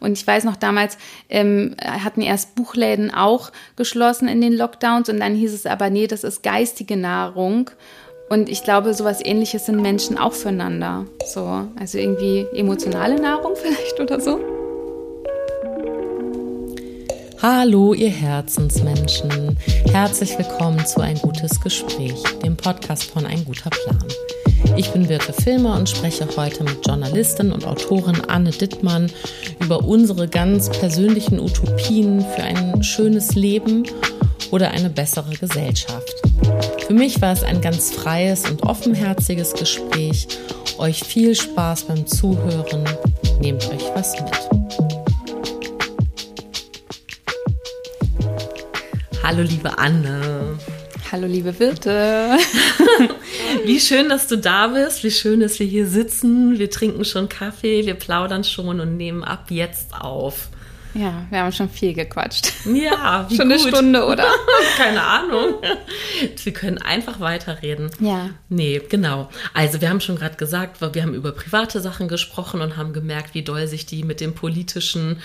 Und ich weiß noch, damals ähm, hatten erst Buchläden auch geschlossen in den Lockdowns und dann hieß es aber, nee, das ist geistige Nahrung. Und ich glaube, sowas ähnliches sind Menschen auch füreinander. So, also irgendwie emotionale Nahrung vielleicht oder so. Hallo, ihr Herzensmenschen. Herzlich willkommen zu Ein gutes Gespräch, dem Podcast von Ein guter Plan. Ich bin Birte Filmer und spreche heute mit Journalistin und Autorin Anne Dittmann über unsere ganz persönlichen Utopien für ein schönes Leben oder eine bessere Gesellschaft. Für mich war es ein ganz freies und offenherziges Gespräch. Euch viel Spaß beim Zuhören. Nehmt euch was mit. Hallo liebe Anne. Hallo liebe Wirte. Wie schön, dass du da bist. Wie schön, dass wir hier sitzen. Wir trinken schon Kaffee, wir plaudern schon und nehmen ab jetzt auf. Ja, wir haben schon viel gequatscht. Ja, wie schon gut. eine Stunde, oder? Keine Ahnung. Wir können einfach weiterreden. Ja. Nee, genau. Also wir haben schon gerade gesagt, wir haben über private Sachen gesprochen und haben gemerkt, wie doll sich die mit dem politischen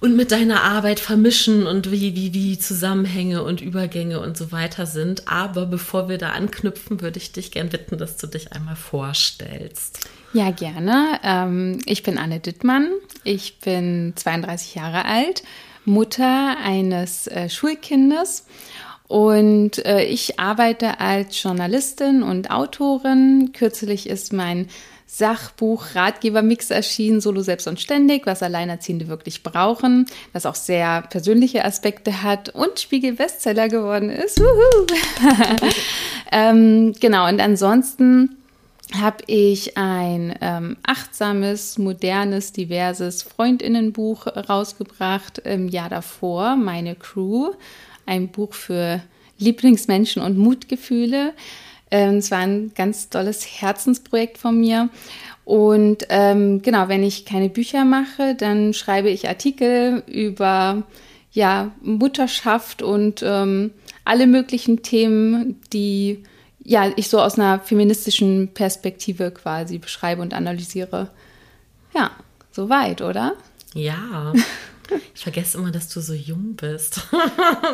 und mit deiner Arbeit vermischen und wie, wie, wie Zusammenhänge und Übergänge und so weiter sind. Aber bevor wir da anknüpfen, würde ich dich gern bitten, dass du dich einmal vorstellst. Ja, gerne. Ähm, ich bin Anne Dittmann. Ich bin 32 Jahre alt, Mutter eines äh, Schulkindes. Und äh, ich arbeite als Journalistin und Autorin. Kürzlich ist mein Sachbuch Ratgebermix erschienen, Solo selbst und ständig, was Alleinerziehende wirklich brauchen, das auch sehr persönliche Aspekte hat und Spiegel Bestseller geworden ist. ähm, genau, und ansonsten habe ich ein ähm, achtsames, modernes, diverses Freundinnenbuch rausgebracht im Jahr davor, Meine Crew, ein Buch für Lieblingsmenschen und Mutgefühle. Ähm, es war ein ganz tolles Herzensprojekt von mir. Und ähm, genau, wenn ich keine Bücher mache, dann schreibe ich Artikel über ja, Mutterschaft und ähm, alle möglichen Themen, die ja, ich so aus einer feministischen Perspektive quasi beschreibe und analysiere. Ja, soweit, oder? Ja. Ich vergesse immer, dass du so jung bist.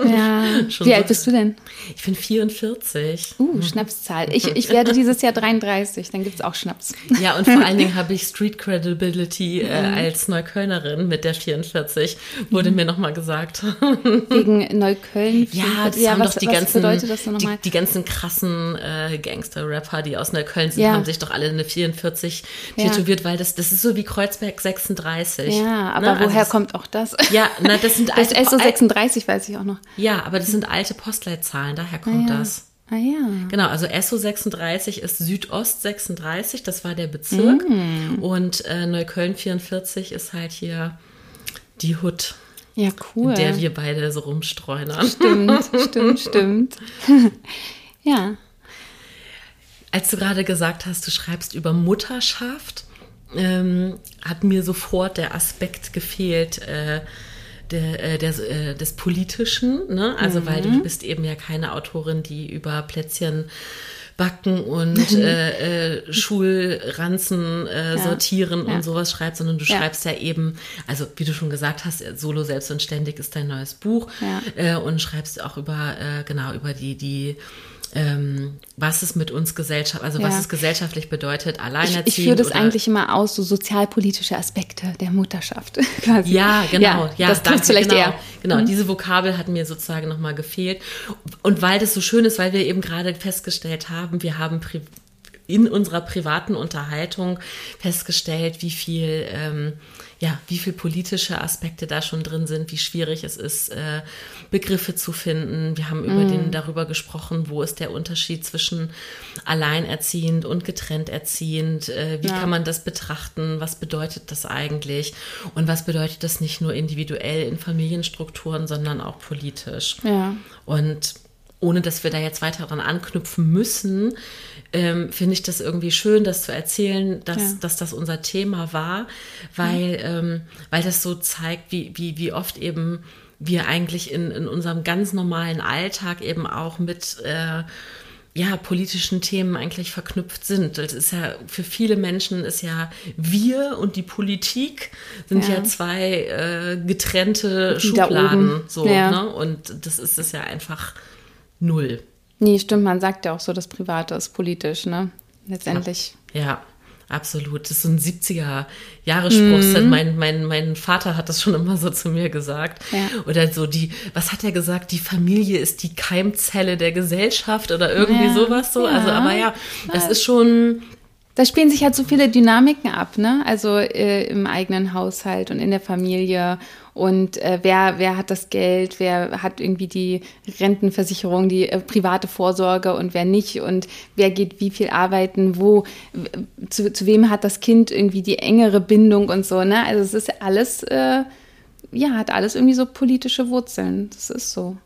Ja. Wie alt bist du denn? Ich bin 44. Uh, Schnapszahl. Ich, ich werde dieses Jahr 33, dann gibt es auch Schnaps. Ja, und vor allen Dingen habe ich Street Credibility äh, als Neuköllnerin mit der 44, wurde mhm. mir nochmal gesagt. Wegen Neukölln? Ja, das ja, haben was, doch die ganzen, Die, die ganzen krassen äh, Gangster-Rapper, die aus Neukölln sind, ja. haben sich doch alle eine 44 ja. tätowiert, weil das, das ist so wie Kreuzberg 36. Ja, aber ne? woher also kommt auch das? Das? Ja, na, das sind alte. Das SO36 weiß ich auch noch. Ja, aber das sind alte Postleitzahlen, daher kommt ah, ja. das. Ah ja. Genau, also SO36 ist Südost 36, das war der Bezirk. Mm. Und äh, Neukölln 44 ist halt hier die Hut. Ja, cool. In der wir beide so rumstreunern. Stimmt, stimmt, stimmt. ja. Als du gerade gesagt hast, du schreibst über Mutterschaft, ähm, hat mir sofort der Aspekt gefehlt, äh, der, äh, der, äh, des Politischen, ne? Also mhm. weil du bist eben ja keine Autorin, die über Plätzchen backen und äh, äh, Schulranzen äh, ja. sortieren ja. und sowas schreibt, sondern du ja. schreibst ja eben, also wie du schon gesagt hast, Solo selbst und ständig ist dein neues Buch äh, und schreibst auch über äh, genau über die die ähm, was es mit uns Gesellschaft, also ja. was es gesellschaftlich bedeutet, alleinerziehend. Ich, ich führe das eigentlich immer aus, so sozialpolitische Aspekte der Mutterschaft quasi. Ja, genau. Ja, ja das trifft vielleicht genau, eher. Genau, mhm. diese Vokabel hat mir sozusagen nochmal gefehlt. Und weil das so schön ist, weil wir eben gerade festgestellt haben, wir haben in unserer privaten Unterhaltung festgestellt, wie viel ähm, ja, wie viel politische Aspekte da schon drin sind, wie schwierig es ist, äh, Begriffe zu finden. Wir haben über mm. den darüber gesprochen, wo ist der Unterschied zwischen alleinerziehend und getrennt erziehend, äh, wie ja. kann man das betrachten, was bedeutet das eigentlich und was bedeutet das nicht nur individuell in Familienstrukturen, sondern auch politisch. Ja. Und ohne dass wir da jetzt weiter dran anknüpfen müssen, ähm, finde ich das irgendwie schön, das zu erzählen, dass, ja. dass das unser Thema war, weil, ja. ähm, weil das so zeigt, wie, wie, wie oft eben wir eigentlich in, in unserem ganz normalen Alltag eben auch mit äh, ja, politischen Themen eigentlich verknüpft sind. Das ist ja, für viele Menschen ist ja wir und die Politik sind ja, ja zwei äh, getrennte die Schubladen. So, ja. ne? Und das ist es ja einfach null. Nee, stimmt, man sagt ja auch so, das Private ist politisch, ne? Letztendlich. ja. ja. Absolut. Das ist so ein 70er-Jahre-Spruch. Mhm. Mein, mein, mein Vater hat das schon immer so zu mir gesagt. Ja. Oder so die, was hat er gesagt? Die Familie ist die Keimzelle der Gesellschaft oder irgendwie ja. sowas so. Also, aber ja, das ist schon, da spielen sich halt so viele Dynamiken ab, ne? Also äh, im eigenen Haushalt und in der Familie und äh, wer wer hat das Geld, wer hat irgendwie die Rentenversicherung, die äh, private Vorsorge und wer nicht und wer geht wie viel arbeiten, wo zu, zu wem hat das Kind irgendwie die engere Bindung und so, ne? Also es ist alles äh, ja, hat alles irgendwie so politische Wurzeln. Das ist so.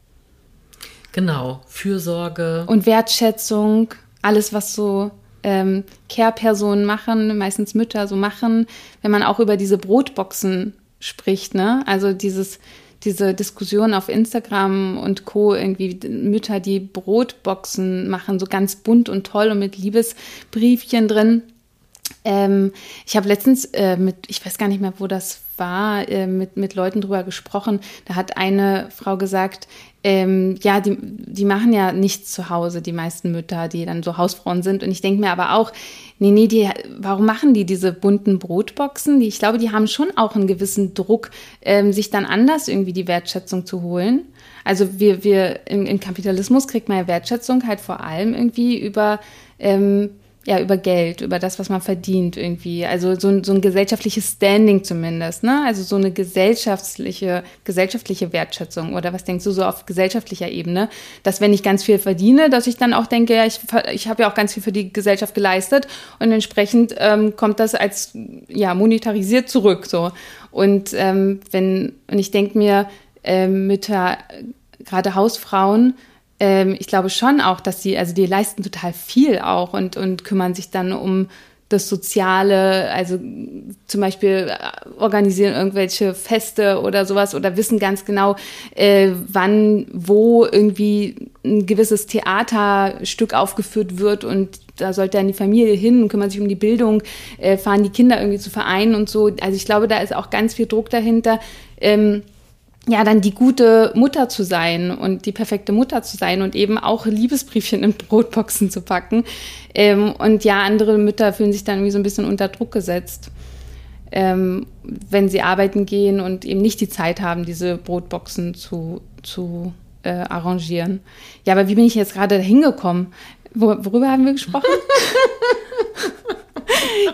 Genau, Fürsorge und Wertschätzung, alles was so ähm, Care-Personen machen, meistens Mütter so machen, wenn man auch über diese Brotboxen spricht, ne? Also dieses, diese Diskussion auf Instagram und Co. irgendwie Mütter, die Brotboxen machen, so ganz bunt und toll und mit Liebesbriefchen drin. Ähm, ich habe letztens äh, mit, ich weiß gar nicht mehr, wo das war, äh, mit, mit Leuten drüber gesprochen. Da hat eine Frau gesagt, ähm, ja, die, die machen ja nichts zu Hause, die meisten Mütter, die dann so Hausfrauen sind. Und ich denke mir aber auch, nee, nee, die, warum machen die diese bunten Brotboxen? Die, ich glaube, die haben schon auch einen gewissen Druck, ähm, sich dann anders irgendwie die Wertschätzung zu holen. Also wir, wir im, im Kapitalismus kriegt man ja Wertschätzung halt vor allem irgendwie über ähm, ja, über Geld, über das, was man verdient irgendwie. Also so, so ein gesellschaftliches Standing zumindest, ne? Also so eine gesellschaftliche, gesellschaftliche Wertschätzung. Oder was denkst du so auf gesellschaftlicher Ebene? Dass wenn ich ganz viel verdiene, dass ich dann auch denke, ja, ich, ich habe ja auch ganz viel für die Gesellschaft geleistet und entsprechend ähm, kommt das als ja monetarisiert zurück. so. Und ähm, wenn, und ich denke mir, ähm, Mütter, gerade Hausfrauen, ähm, ich glaube schon auch, dass sie, also die leisten total viel auch und, und kümmern sich dann um das Soziale, also zum Beispiel äh, organisieren irgendwelche Feste oder sowas oder wissen ganz genau, äh, wann, wo irgendwie ein gewisses Theaterstück aufgeführt wird und da sollte dann die Familie hin und kümmern sich um die Bildung, äh, fahren die Kinder irgendwie zu Vereinen und so. Also ich glaube, da ist auch ganz viel Druck dahinter. Ähm, ja, dann die gute Mutter zu sein und die perfekte Mutter zu sein und eben auch Liebesbriefchen in Brotboxen zu packen. Ähm, und ja, andere Mütter fühlen sich dann irgendwie so ein bisschen unter Druck gesetzt, ähm, wenn sie arbeiten gehen und eben nicht die Zeit haben, diese Brotboxen zu, zu äh, arrangieren. Ja, aber wie bin ich jetzt gerade hingekommen? worüber haben wir gesprochen?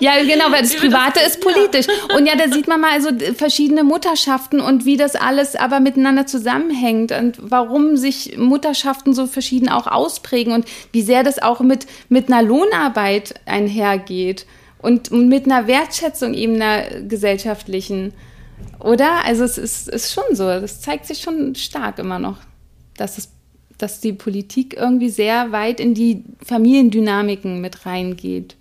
ja, genau, weil das Private ist politisch. Und ja, da sieht man mal also verschiedene Mutterschaften und wie das alles aber miteinander zusammenhängt und warum sich Mutterschaften so verschieden auch ausprägen und wie sehr das auch mit, mit einer Lohnarbeit einhergeht und mit einer Wertschätzung eben einer gesellschaftlichen. Oder? Also es ist, ist schon so. Das zeigt sich schon stark immer noch, dass es dass die Politik irgendwie sehr weit in die Familiendynamiken mit reingeht.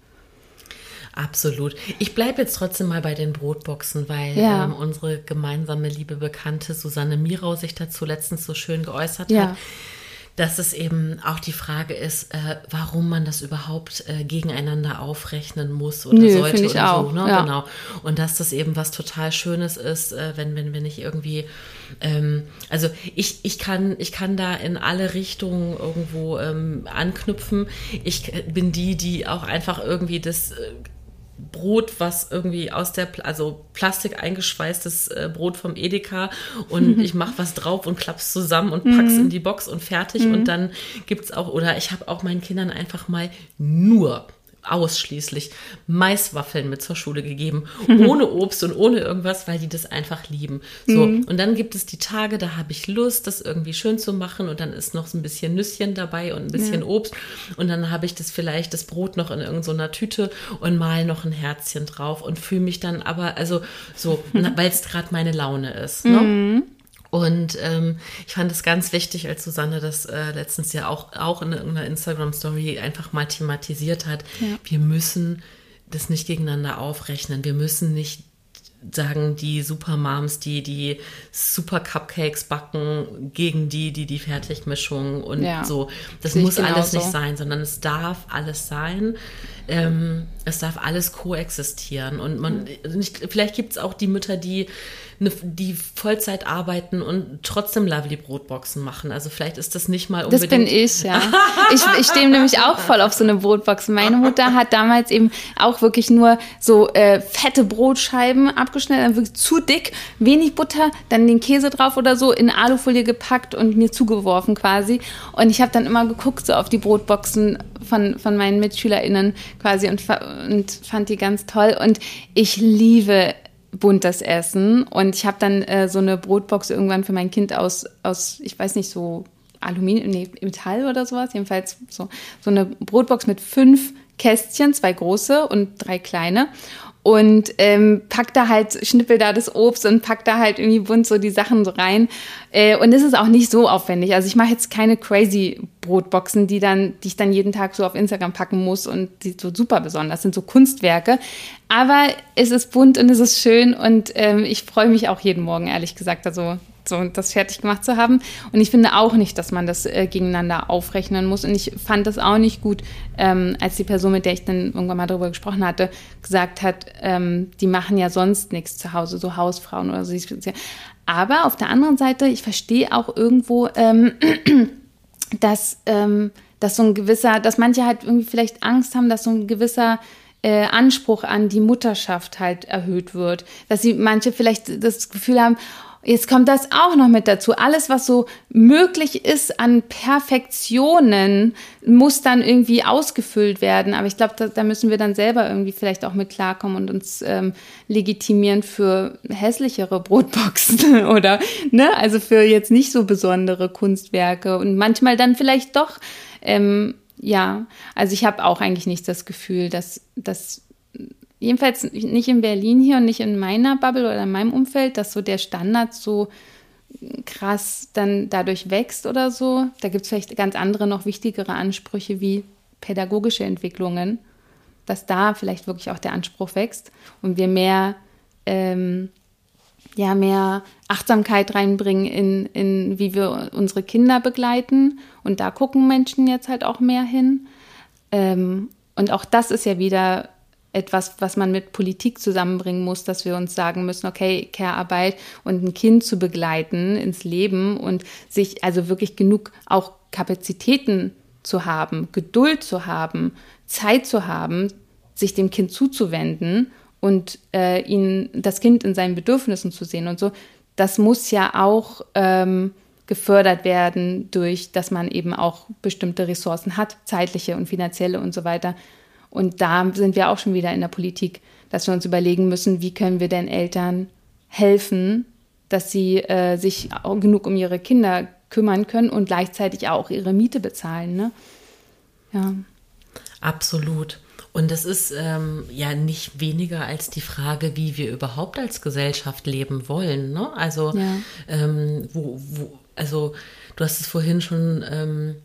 Absolut. Ich bleibe jetzt trotzdem mal bei den Brotboxen, weil ja. ähm, unsere gemeinsame liebe Bekannte Susanne Mirau sich dazu letztens so schön geäußert ja. hat dass es eben auch die Frage ist, äh, warum man das überhaupt äh, gegeneinander aufrechnen muss oder Nö, sollte oder auch, so. Ne? Ja. Genau. Und dass das eben was total Schönes ist, äh, wenn, wenn, wenn ich irgendwie, ähm, also ich, ich kann, ich kann da in alle Richtungen irgendwo ähm, anknüpfen. Ich bin die, die auch einfach irgendwie das äh, Brot, was irgendwie aus der, also Plastik eingeschweißtes äh, Brot vom Edeka und ich mache was drauf und klapp's zusammen und pack's mhm. in die Box und fertig mhm. und dann gibt's auch, oder ich habe auch meinen Kindern einfach mal nur ausschließlich Maiswaffeln mit zur Schule gegeben, ohne Obst und ohne irgendwas, weil die das einfach lieben. So, mhm. und dann gibt es die Tage, da habe ich Lust, das irgendwie schön zu machen und dann ist noch so ein bisschen Nüsschen dabei und ein bisschen ja. Obst und dann habe ich das vielleicht das Brot noch in irgendeiner Tüte und mal noch ein Herzchen drauf und fühle mich dann aber also so, weil es gerade meine Laune ist. Ne? Mhm. Und ähm, ich fand es ganz wichtig, als Susanne das äh, letztens ja auch, auch in einer Instagram-Story einfach mal thematisiert hat. Ja. Wir müssen das nicht gegeneinander aufrechnen. Wir müssen nicht sagen die Supermoms, die die Super Cupcakes backen, gegen die, die die Fertigmischung und ja, so. Das muss alles nicht sein, sondern es darf alles sein. Ähm, es darf alles koexistieren. Und man, nicht, vielleicht gibt es auch die Mütter, die eine, die Vollzeit arbeiten und trotzdem Lovely Brotboxen machen. Also vielleicht ist das nicht mal unbedingt. Das bin ich, ja. ich, ich stehe nämlich auch voll auf so eine Brotbox. Meine Mutter hat damals eben auch wirklich nur so äh, fette Brotscheiben abgeschnitten, dann wirklich zu dick, wenig Butter, dann den Käse drauf oder so in Alufolie gepackt und mir zugeworfen quasi. Und ich habe dann immer geguckt so auf die Brotboxen von, von meinen MitschülerInnen quasi und, und fand die ganz toll. Und ich liebe buntes Essen. Und ich habe dann äh, so eine Brotbox irgendwann für mein Kind aus, aus ich weiß nicht, so Aluminium, nee, Metall oder sowas. Jedenfalls so, so eine Brotbox mit fünf Kästchen, zwei große und drei kleine und ähm, pack da halt, schnippel da das Obst und pack da halt irgendwie bunt so die Sachen so rein. Äh, und es ist auch nicht so aufwendig. Also ich mache jetzt keine crazy Brotboxen, die dann, die ich dann jeden Tag so auf Instagram packen muss und die so super besonders sind, so Kunstwerke. Aber es ist bunt und es ist schön und ähm, ich freue mich auch jeden Morgen, ehrlich gesagt. Also so das fertig gemacht zu haben. Und ich finde auch nicht, dass man das äh, gegeneinander aufrechnen muss. Und ich fand das auch nicht gut, ähm, als die Person, mit der ich dann irgendwann mal darüber gesprochen hatte, gesagt hat, ähm, die machen ja sonst nichts zu Hause, so Hausfrauen oder so. Aber auf der anderen Seite, ich verstehe auch irgendwo, ähm, dass, ähm, dass so ein gewisser, dass manche halt irgendwie vielleicht Angst haben, dass so ein gewisser äh, Anspruch an die Mutterschaft halt erhöht wird. Dass sie manche vielleicht das Gefühl haben, Jetzt kommt das auch noch mit dazu. Alles, was so möglich ist an Perfektionen, muss dann irgendwie ausgefüllt werden. Aber ich glaube, da, da, müssen wir dann selber irgendwie vielleicht auch mit klarkommen und uns ähm, legitimieren für hässlichere Brotboxen oder, ne, also für jetzt nicht so besondere Kunstwerke und manchmal dann vielleicht doch, ähm, ja, also ich habe auch eigentlich nicht das Gefühl, dass, dass jedenfalls nicht in Berlin hier und nicht in meiner Bubble oder in meinem Umfeld, dass so der Standard so krass dann dadurch wächst oder so. Da gibt es vielleicht ganz andere, noch wichtigere Ansprüche wie pädagogische Entwicklungen, dass da vielleicht wirklich auch der Anspruch wächst und wir mehr, ähm, ja, mehr Achtsamkeit reinbringen in, in, wie wir unsere Kinder begleiten. Und da gucken Menschen jetzt halt auch mehr hin. Ähm, und auch das ist ja wieder etwas, was man mit Politik zusammenbringen muss, dass wir uns sagen müssen, okay, Care-Arbeit und ein Kind zu begleiten ins Leben und sich also wirklich genug auch Kapazitäten zu haben, Geduld zu haben, Zeit zu haben, sich dem Kind zuzuwenden und äh, ihn, das Kind in seinen Bedürfnissen zu sehen und so, das muss ja auch ähm, gefördert werden durch, dass man eben auch bestimmte Ressourcen hat, zeitliche und finanzielle und so weiter, und da sind wir auch schon wieder in der Politik, dass wir uns überlegen müssen, wie können wir denn Eltern helfen, dass sie äh, sich genug um ihre Kinder kümmern können und gleichzeitig auch ihre Miete bezahlen. Ne? Ja. Absolut. Und das ist ähm, ja nicht weniger als die Frage, wie wir überhaupt als Gesellschaft leben wollen. Ne? Also, ja. ähm, wo, wo, also du hast es vorhin schon ähm,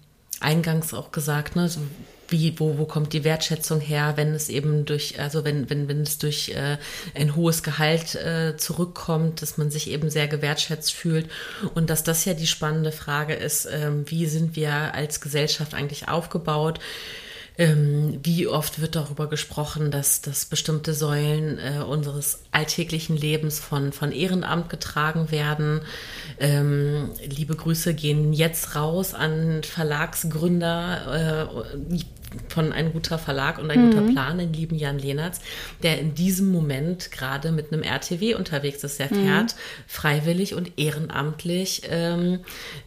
eingangs auch gesagt, ne? So, wie, wo, wo kommt die Wertschätzung her, wenn es eben durch, also wenn, wenn, wenn es durch äh, ein hohes Gehalt äh, zurückkommt, dass man sich eben sehr gewertschätzt fühlt und dass das ja die spannende Frage ist, ähm, wie sind wir als Gesellschaft eigentlich aufgebaut? Ähm, wie oft wird darüber gesprochen, dass, dass bestimmte Säulen äh, unseres alltäglichen Lebens von, von Ehrenamt getragen werden. Ähm, liebe Grüße gehen jetzt raus an Verlagsgründer, äh, von ein guter Verlag und ein mhm. guter Plan, den lieben Jan Lehnertz, der in diesem Moment gerade mit einem RTW unterwegs ist. Er fährt mhm. freiwillig und ehrenamtlich, ähm,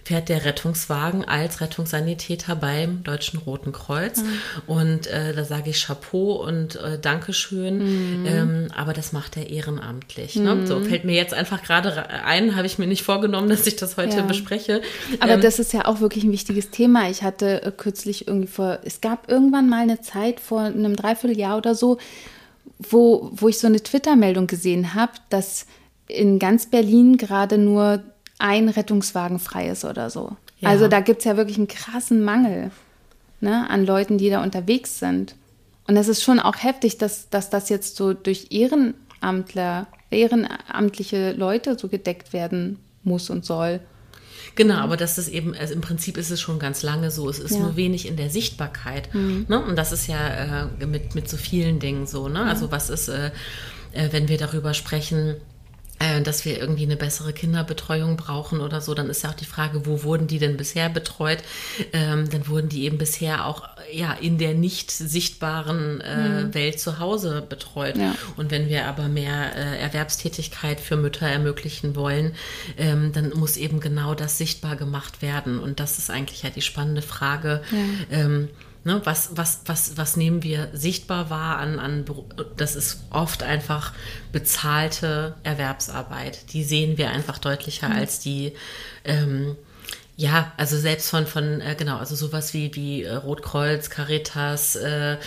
fährt der Rettungswagen als Rettungssanitäter beim Deutschen Roten Kreuz. Mhm. Und äh, da sage ich Chapeau und äh, Dankeschön. Mhm. Ähm, aber das macht er ehrenamtlich. Ne? So mhm. fällt mir jetzt einfach gerade ein, habe ich mir nicht vorgenommen, dass ich das heute ja. bespreche. Aber ähm, das ist ja auch wirklich ein wichtiges Thema. Ich hatte äh, kürzlich irgendwie vor, es gab irgendwann mal eine Zeit vor einem Dreivierteljahr oder so, wo, wo ich so eine Twitter-Meldung gesehen habe, dass in ganz Berlin gerade nur ein Rettungswagen frei ist oder so. Ja. Also da gibt es ja wirklich einen krassen Mangel ne, an Leuten, die da unterwegs sind. Und es ist schon auch heftig, dass, dass das jetzt so durch Ehrenamtler ehrenamtliche Leute so gedeckt werden muss und soll. Genau, aber das ist eben, also im Prinzip ist es schon ganz lange so. Es ist ja. nur wenig in der Sichtbarkeit. Mhm. Ne? Und das ist ja äh, mit, mit so vielen Dingen so. Ne? Also was ist, äh, äh, wenn wir darüber sprechen, dass wir irgendwie eine bessere Kinderbetreuung brauchen oder so, dann ist ja auch die Frage, wo wurden die denn bisher betreut? Ähm, dann wurden die eben bisher auch ja in der nicht sichtbaren äh, mhm. Welt zu Hause betreut. Ja. Und wenn wir aber mehr äh, Erwerbstätigkeit für Mütter ermöglichen wollen, ähm, dann muss eben genau das sichtbar gemacht werden. Und das ist eigentlich ja die spannende Frage. Ja. Ähm, Ne, was, was, was, was nehmen wir sichtbar wahr an, an, das ist oft einfach bezahlte Erwerbsarbeit. Die sehen wir einfach deutlicher mhm. als die, ähm, ja, also selbst von, von äh, genau, also sowas wie, wie äh, Rotkreuz, Caritas, äh, äh,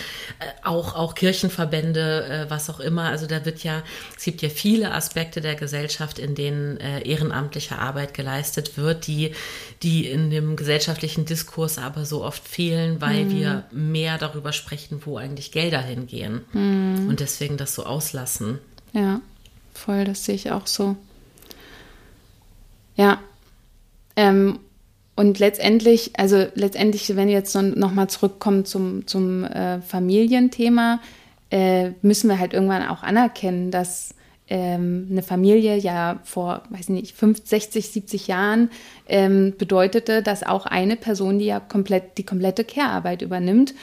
auch, auch Kirchenverbände, äh, was auch immer. Also da wird ja, es gibt ja viele Aspekte der Gesellschaft, in denen äh, ehrenamtliche Arbeit geleistet wird, die, die in dem gesellschaftlichen Diskurs aber so oft fehlen, weil mhm. wir mehr darüber sprechen, wo eigentlich Gelder hingehen. Mhm. Und deswegen das so auslassen. Ja, voll, das sehe ich auch so. Ja. Ähm, und letztendlich, also letztendlich, wenn wir jetzt nochmal zurückkommen zum, zum äh, Familienthema, äh, müssen wir halt irgendwann auch anerkennen, dass ähm, eine Familie ja vor, weiß ich nicht, 50, 60, 70 Jahren ähm, bedeutete, dass auch eine Person, die ja komplett die komplette Care-Arbeit übernimmt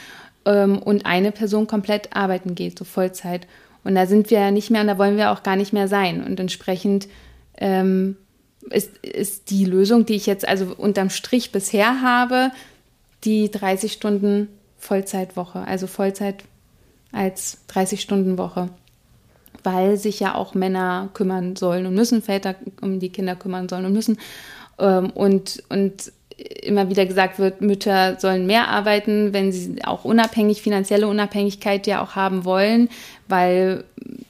ähm, und eine Person komplett arbeiten geht, so Vollzeit. Und da sind wir ja nicht mehr und da wollen wir auch gar nicht mehr sein. Und entsprechend ähm, ist, ist die Lösung, die ich jetzt also unterm Strich bisher habe, die 30 Stunden Vollzeitwoche, also Vollzeit als 30-Stunden-Woche, weil sich ja auch Männer kümmern sollen und müssen, Väter um die Kinder kümmern sollen und müssen. Ähm, und, und immer wieder gesagt wird, Mütter sollen mehr arbeiten, wenn sie auch unabhängig, finanzielle Unabhängigkeit ja auch haben wollen, weil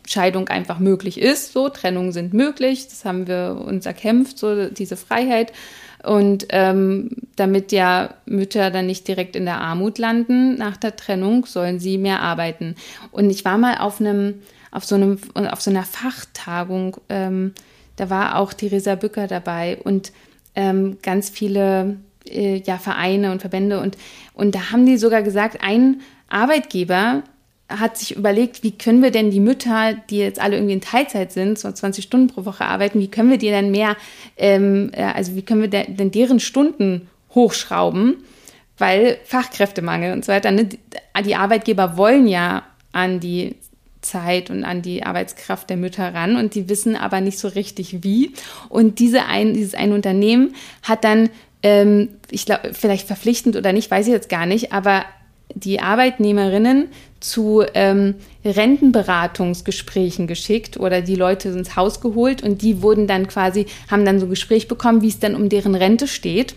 Scheidung einfach möglich ist. So, Trennungen sind möglich, das haben wir uns erkämpft, so diese Freiheit. Und ähm, damit ja Mütter dann nicht direkt in der Armut landen nach der Trennung, sollen sie mehr arbeiten. Und ich war mal auf einem, auf so einem, auf so einer Fachtagung, ähm, da war auch Theresa Bücker dabei und ähm, ganz viele äh, ja, Vereine und Verbände und, und da haben die sogar gesagt, ein Arbeitgeber hat sich überlegt, wie können wir denn die Mütter, die jetzt alle irgendwie in Teilzeit sind, so 20 Stunden pro Woche arbeiten, wie können wir die dann mehr, ähm, äh, also wie können wir denn deren Stunden hochschrauben, weil Fachkräftemangel und so weiter, ne? die Arbeitgeber wollen ja an die Zeit und an die Arbeitskraft der Mütter ran und die wissen aber nicht so richtig wie. Und diese ein, dieses ein Unternehmen hat dann, ähm, ich glaube, vielleicht verpflichtend oder nicht, weiß ich jetzt gar nicht, aber die Arbeitnehmerinnen zu ähm, Rentenberatungsgesprächen geschickt oder die Leute ins Haus geholt und die wurden dann quasi, haben dann so ein Gespräch bekommen, wie es dann um deren Rente steht.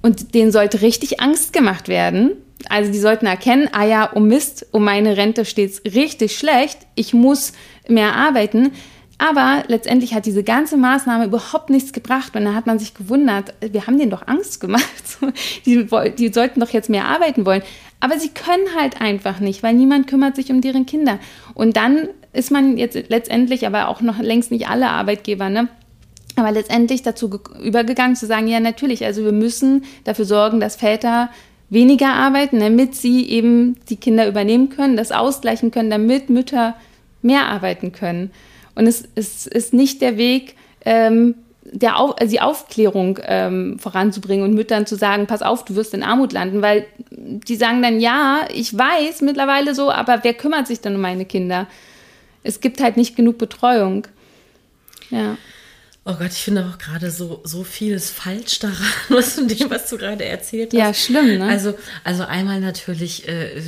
Und denen sollte richtig Angst gemacht werden. Also die sollten erkennen, ah ja, um Mist, um meine Rente steht es richtig schlecht, ich muss mehr arbeiten. Aber letztendlich hat diese ganze Maßnahme überhaupt nichts gebracht. Und da hat man sich gewundert, wir haben denen doch Angst gemacht. Die, die sollten doch jetzt mehr arbeiten wollen. Aber sie können halt einfach nicht, weil niemand kümmert sich um deren Kinder. Und dann ist man jetzt letztendlich, aber auch noch längst nicht alle Arbeitgeber, ne? Aber letztendlich dazu übergegangen zu sagen, ja, natürlich, also wir müssen dafür sorgen, dass Väter weniger arbeiten, damit sie eben die Kinder übernehmen können, das ausgleichen können, damit Mütter mehr arbeiten können. Und es, es ist nicht der Weg, ähm, der Auf, also die Aufklärung ähm, voranzubringen und Müttern zu sagen, pass auf, du wirst in Armut landen, weil die sagen dann, ja, ich weiß mittlerweile so, aber wer kümmert sich dann um meine Kinder? Es gibt halt nicht genug Betreuung. Ja. Oh Gott, ich finde auch gerade so, so vieles falsch daran, was von dem, was du gerade erzählt hast. Ja, schlimm, ne? Also, also einmal natürlich äh,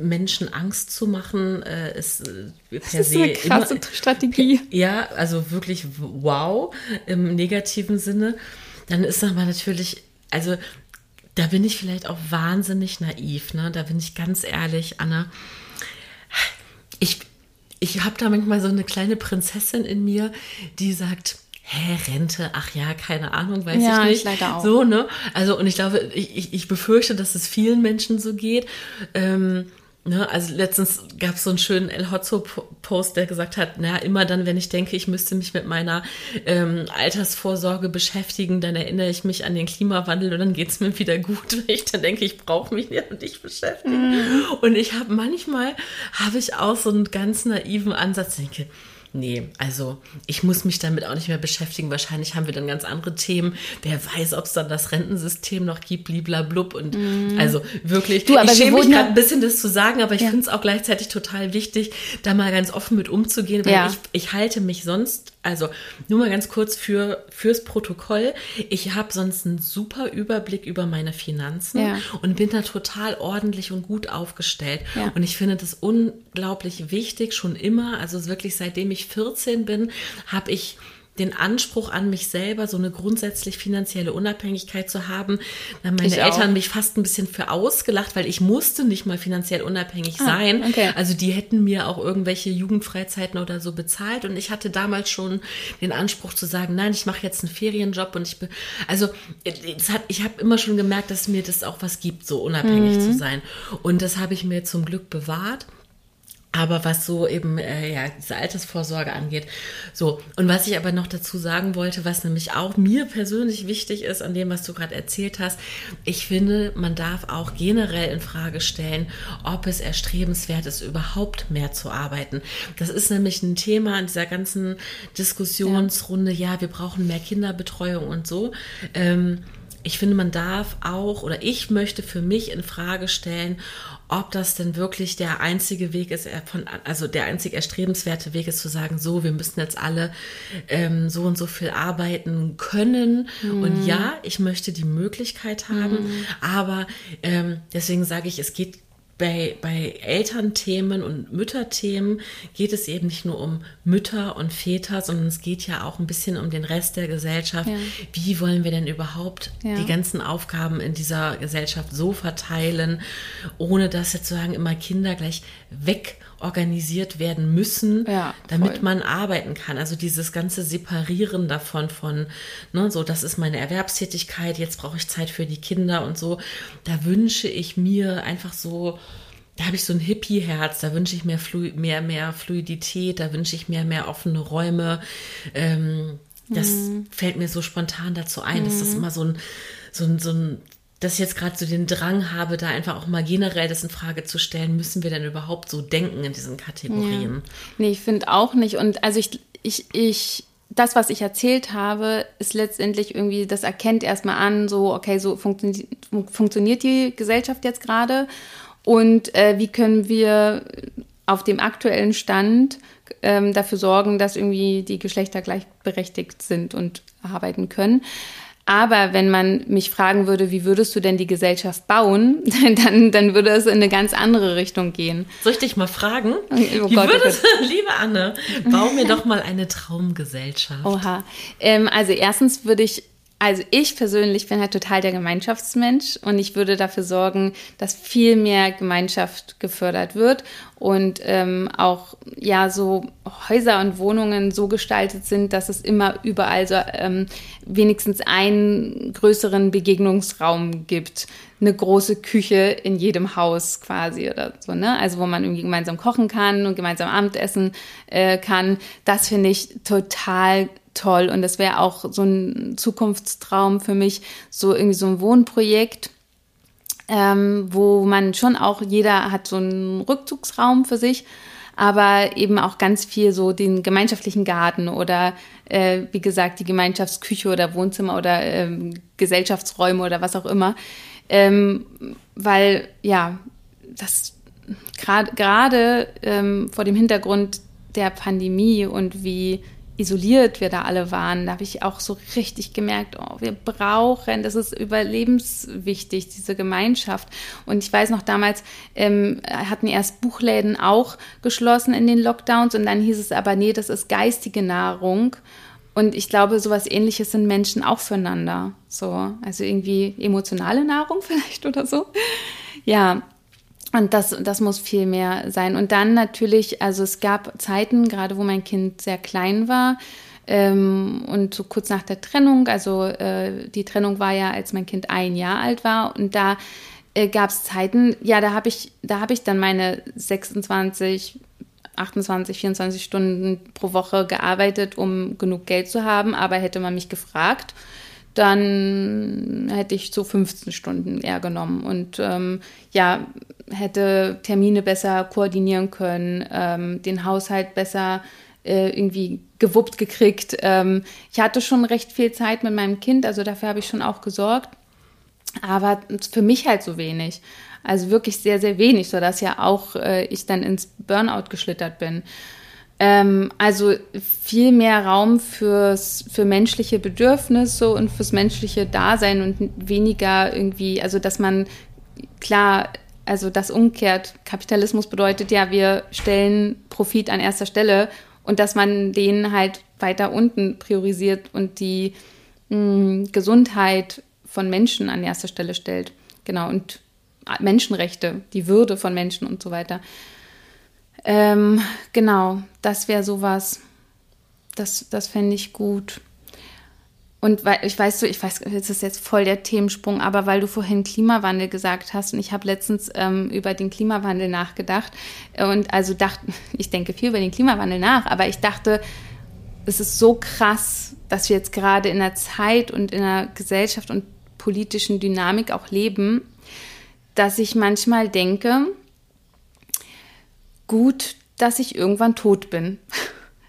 Menschen Angst zu machen, äh, ist äh, per das ist se eine krasse immer, Strategie. Ja, also wirklich wow im negativen Sinne. Dann ist aber natürlich, also da bin ich vielleicht auch wahnsinnig naiv, ne? Da bin ich ganz ehrlich, Anna. Ich, ich habe da manchmal so eine kleine Prinzessin in mir, die sagt, hä, Rente, ach ja, keine Ahnung, weiß ja, ich nicht. Ich leider auch. So, ne? Also, und ich glaube, ich, ich, ich befürchte, dass es vielen Menschen so geht. Ähm, Ne, also letztens gab es so einen schönen El Hotzo-Post, der gesagt hat, na, immer dann, wenn ich denke, ich müsste mich mit meiner ähm, Altersvorsorge beschäftigen, dann erinnere ich mich an den Klimawandel und dann geht es mir wieder gut, wenn ich dann denke, ich brauche mich nicht nicht beschäftigen. Mm. Und ich habe manchmal, habe ich auch so einen ganz naiven Ansatz, denke, Nee, also ich muss mich damit auch nicht mehr beschäftigen. Wahrscheinlich haben wir dann ganz andere Themen. Wer weiß, ob es dann das Rentensystem noch gibt, bliblablub. Und mm. also wirklich, du, aber ich schäme mich gerade ein bisschen, das zu sagen, aber ich ja. finde es auch gleichzeitig total wichtig, da mal ganz offen mit umzugehen, weil ja. ich, ich halte mich sonst also nur mal ganz kurz für, fürs Protokoll. Ich habe sonst einen super Überblick über meine Finanzen ja. und bin da total ordentlich und gut aufgestellt. Ja. Und ich finde das unglaublich wichtig, schon immer, also wirklich seitdem ich 14 bin, habe ich den Anspruch an mich selber, so eine grundsätzlich finanzielle Unabhängigkeit zu haben. Da haben meine ich Eltern auch. mich fast ein bisschen für ausgelacht, weil ich musste nicht mal finanziell unabhängig ah, sein. Okay. Also die hätten mir auch irgendwelche Jugendfreizeiten oder so bezahlt und ich hatte damals schon den Anspruch zu sagen, nein, ich mache jetzt einen Ferienjob und ich bin, also hat, ich habe immer schon gemerkt, dass mir das auch was gibt, so unabhängig mhm. zu sein. Und das habe ich mir zum Glück bewahrt. Aber was so eben äh, ja diese Altersvorsorge angeht, so und was ich aber noch dazu sagen wollte, was nämlich auch mir persönlich wichtig ist an dem, was du gerade erzählt hast, ich finde, man darf auch generell in Frage stellen, ob es erstrebenswert ist, überhaupt mehr zu arbeiten. Das ist nämlich ein Thema in dieser ganzen Diskussionsrunde. Ja, ja wir brauchen mehr Kinderbetreuung und so. Ähm, ich finde, man darf auch oder ich möchte für mich in Frage stellen, ob das denn wirklich der einzige Weg ist, äh, von, also der einzig erstrebenswerte Weg ist zu sagen, so, wir müssen jetzt alle ähm, so und so viel arbeiten können. Mhm. Und ja, ich möchte die Möglichkeit haben, mhm. aber ähm, deswegen sage ich, es geht bei, bei Elternthemen und Mütterthemen geht es eben nicht nur um Mütter und Väter, sondern es geht ja auch ein bisschen um den Rest der Gesellschaft. Ja. Wie wollen wir denn überhaupt ja. die ganzen Aufgaben in dieser Gesellschaft so verteilen, ohne dass jetzt sozusagen immer Kinder gleich weg organisiert werden müssen, ja, damit man arbeiten kann. Also dieses ganze Separieren davon von, ne, so, das ist meine Erwerbstätigkeit, jetzt brauche ich Zeit für die Kinder und so. Da wünsche ich mir einfach so, da habe ich so ein Hippie-Herz, da wünsche ich mehr, Flu mehr, mehr Fluidität, da wünsche ich mehr, mehr offene Räume. Ähm, das mhm. fällt mir so spontan dazu ein, mhm. dass das mhm. immer so ein, so ein, so ein dass ich jetzt gerade so den Drang habe, da einfach auch mal generell das in Frage zu stellen, müssen wir denn überhaupt so denken in diesen Kategorien? Ja. Nee, ich finde auch nicht. Und also ich, ich, ich, das, was ich erzählt habe, ist letztendlich irgendwie, das erkennt erstmal an, so, okay, so funktio funktioniert die Gesellschaft jetzt gerade. Und äh, wie können wir auf dem aktuellen Stand ähm, dafür sorgen, dass irgendwie die Geschlechter gleichberechtigt sind und arbeiten können. Aber wenn man mich fragen würde, wie würdest du denn die Gesellschaft bauen, dann, dann würde es in eine ganz andere Richtung gehen. Soll ich dich mal fragen? Oh wie Gott, würdest, oh liebe Anne, bau mir doch mal eine Traumgesellschaft. Oha. Ähm, also erstens würde ich also ich persönlich bin halt total der Gemeinschaftsmensch und ich würde dafür sorgen, dass viel mehr Gemeinschaft gefördert wird und ähm, auch ja so Häuser und Wohnungen so gestaltet sind, dass es immer überall so ähm, wenigstens einen größeren Begegnungsraum gibt, eine große Küche in jedem Haus quasi oder so ne, also wo man irgendwie gemeinsam kochen kann und gemeinsam Abendessen äh, kann. Das finde ich total toll. Und das wäre auch so ein Zukunftstraum für mich, so irgendwie so ein Wohnprojekt, ähm, wo man schon auch, jeder hat so einen Rückzugsraum für sich, aber eben auch ganz viel so den gemeinschaftlichen Garten oder äh, wie gesagt die Gemeinschaftsküche oder Wohnzimmer oder ähm, Gesellschaftsräume oder was auch immer, ähm, weil ja, das gerade ähm, vor dem Hintergrund der Pandemie und wie isoliert wir da alle waren, da habe ich auch so richtig gemerkt, oh, wir brauchen, das ist überlebenswichtig, diese Gemeinschaft. Und ich weiß noch damals, ähm, hatten erst Buchläden auch geschlossen in den Lockdowns und dann hieß es aber, nee, das ist geistige Nahrung. Und ich glaube, sowas ähnliches sind Menschen auch füreinander. So, also irgendwie emotionale Nahrung vielleicht oder so. Ja, und das, das muss viel mehr sein. Und dann natürlich, also es gab Zeiten, gerade wo mein Kind sehr klein war, ähm, und so kurz nach der Trennung, also äh, die Trennung war ja, als mein Kind ein Jahr alt war, und da äh, gab es Zeiten, ja, da habe ich, da habe ich dann meine 26, 28, 24 Stunden pro Woche gearbeitet, um genug Geld zu haben. Aber hätte man mich gefragt, dann hätte ich so 15 Stunden eher genommen und ähm, ja, hätte Termine besser koordinieren können, ähm, den Haushalt besser äh, irgendwie gewuppt gekriegt. Ähm, ich hatte schon recht viel Zeit mit meinem Kind, also dafür habe ich schon auch gesorgt, aber für mich halt so wenig. Also wirklich sehr, sehr wenig, sodass ja auch äh, ich dann ins Burnout geschlittert bin. Ähm, also viel mehr Raum fürs, für menschliche Bedürfnisse und fürs menschliche Dasein und weniger irgendwie, also dass man klar, also das umkehrt. Kapitalismus bedeutet ja, wir stellen Profit an erster Stelle und dass man den halt weiter unten priorisiert und die mh, hm, Gesundheit von Menschen an erster Stelle stellt. Genau, und Menschenrechte, die Würde von Menschen und so weiter. Ähm, genau, das wäre sowas, das, das fände ich gut. Und weil ich weiß so, ich weiß, das ist jetzt voll der Themensprung, aber weil du vorhin Klimawandel gesagt hast und ich habe letztens ähm, über den Klimawandel nachgedacht und also dachte, ich denke viel über den Klimawandel nach, aber ich dachte, es ist so krass, dass wir jetzt gerade in einer Zeit und in einer Gesellschaft und politischen Dynamik auch leben, dass ich manchmal denke, gut, dass ich irgendwann tot bin.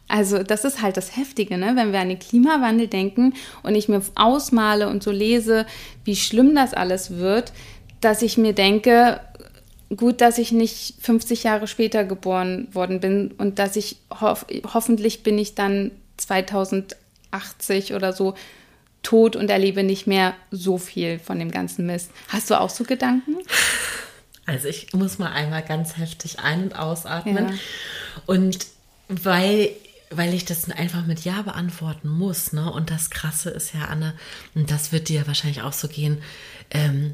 Also das ist halt das Heftige, ne? wenn wir an den Klimawandel denken und ich mir ausmale und so lese, wie schlimm das alles wird, dass ich mir denke, gut, dass ich nicht 50 Jahre später geboren worden bin und dass ich hof hoffentlich bin ich dann 2080 oder so tot und erlebe nicht mehr so viel von dem ganzen Mist. Hast du auch so Gedanken? Also ich muss mal einmal ganz heftig ein- und ausatmen. Ja. Und weil, weil ich das einfach mit Ja beantworten muss, ne? Und das Krasse ist ja, Anne, und das wird dir wahrscheinlich auch so gehen, ähm,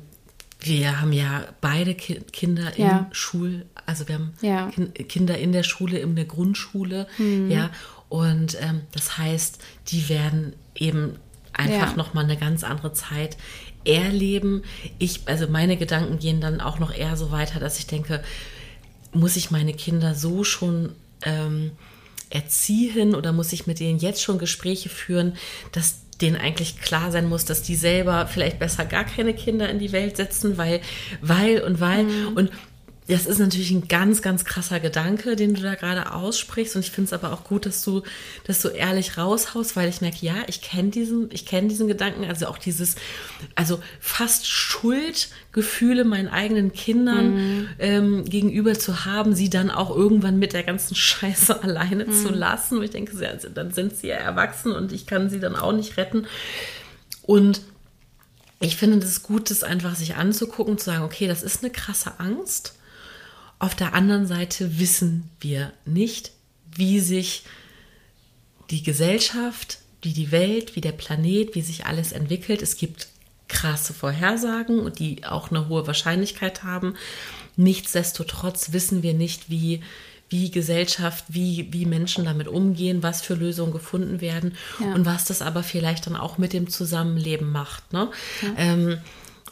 wir haben ja beide Ki Kinder in ja. Schul, also wir haben ja. kind, Kinder in der Schule, in der Grundschule, mhm. ja. Und ähm, das heißt, die werden eben einfach ja. noch mal eine ganz andere Zeit erleben. Ich, also meine Gedanken gehen dann auch noch eher so weiter, dass ich denke, muss ich meine Kinder so schon ähm, erziehen oder muss ich mit denen jetzt schon Gespräche führen, dass denen eigentlich klar sein muss, dass die selber vielleicht besser gar keine Kinder in die Welt setzen, weil, weil und weil. Mhm. Und das ist natürlich ein ganz, ganz krasser Gedanke, den du da gerade aussprichst. Und ich finde es aber auch gut, dass du das so ehrlich raushaust, weil ich merke, ja, ich kenne diesen, ich kenne diesen Gedanken, also auch dieses, also fast Schuldgefühle meinen eigenen Kindern mhm. ähm, gegenüber zu haben, sie dann auch irgendwann mit der ganzen Scheiße alleine mhm. zu lassen. Und ich denke, dann sind sie ja erwachsen und ich kann sie dann auch nicht retten. Und ich finde es gut, das einfach sich anzugucken, zu sagen, okay, das ist eine krasse Angst. Auf der anderen Seite wissen wir nicht, wie sich die Gesellschaft, wie die Welt, wie der Planet, wie sich alles entwickelt. Es gibt krasse Vorhersagen und die auch eine hohe Wahrscheinlichkeit haben. Nichtsdestotrotz wissen wir nicht, wie, wie Gesellschaft, wie, wie Menschen damit umgehen, was für Lösungen gefunden werden ja. und was das aber vielleicht dann auch mit dem Zusammenleben macht. Ne? Ja. Ähm,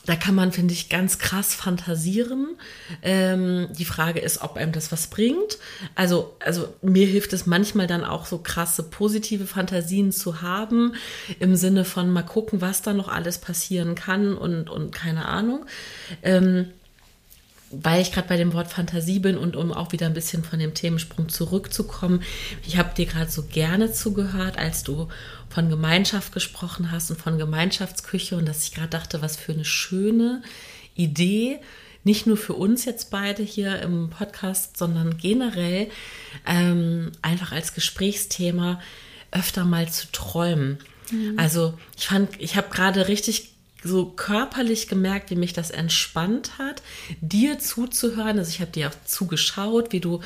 da kann man, finde ich, ganz krass fantasieren. Ähm, die Frage ist, ob einem das was bringt. Also, also mir hilft es manchmal dann auch so krasse positive Fantasien zu haben, im Sinne von mal gucken, was da noch alles passieren kann und, und keine Ahnung. Ähm, weil ich gerade bei dem Wort Fantasie bin und um auch wieder ein bisschen von dem Themensprung zurückzukommen, ich habe dir gerade so gerne zugehört, als du von Gemeinschaft gesprochen hast und von Gemeinschaftsküche und dass ich gerade dachte, was für eine schöne Idee, nicht nur für uns jetzt beide hier im Podcast, sondern generell ähm, einfach als Gesprächsthema öfter mal zu träumen. Mhm. Also ich fand, ich habe gerade richtig so körperlich gemerkt, wie mich das entspannt hat, dir zuzuhören. Also ich habe dir auch zugeschaut, wie du,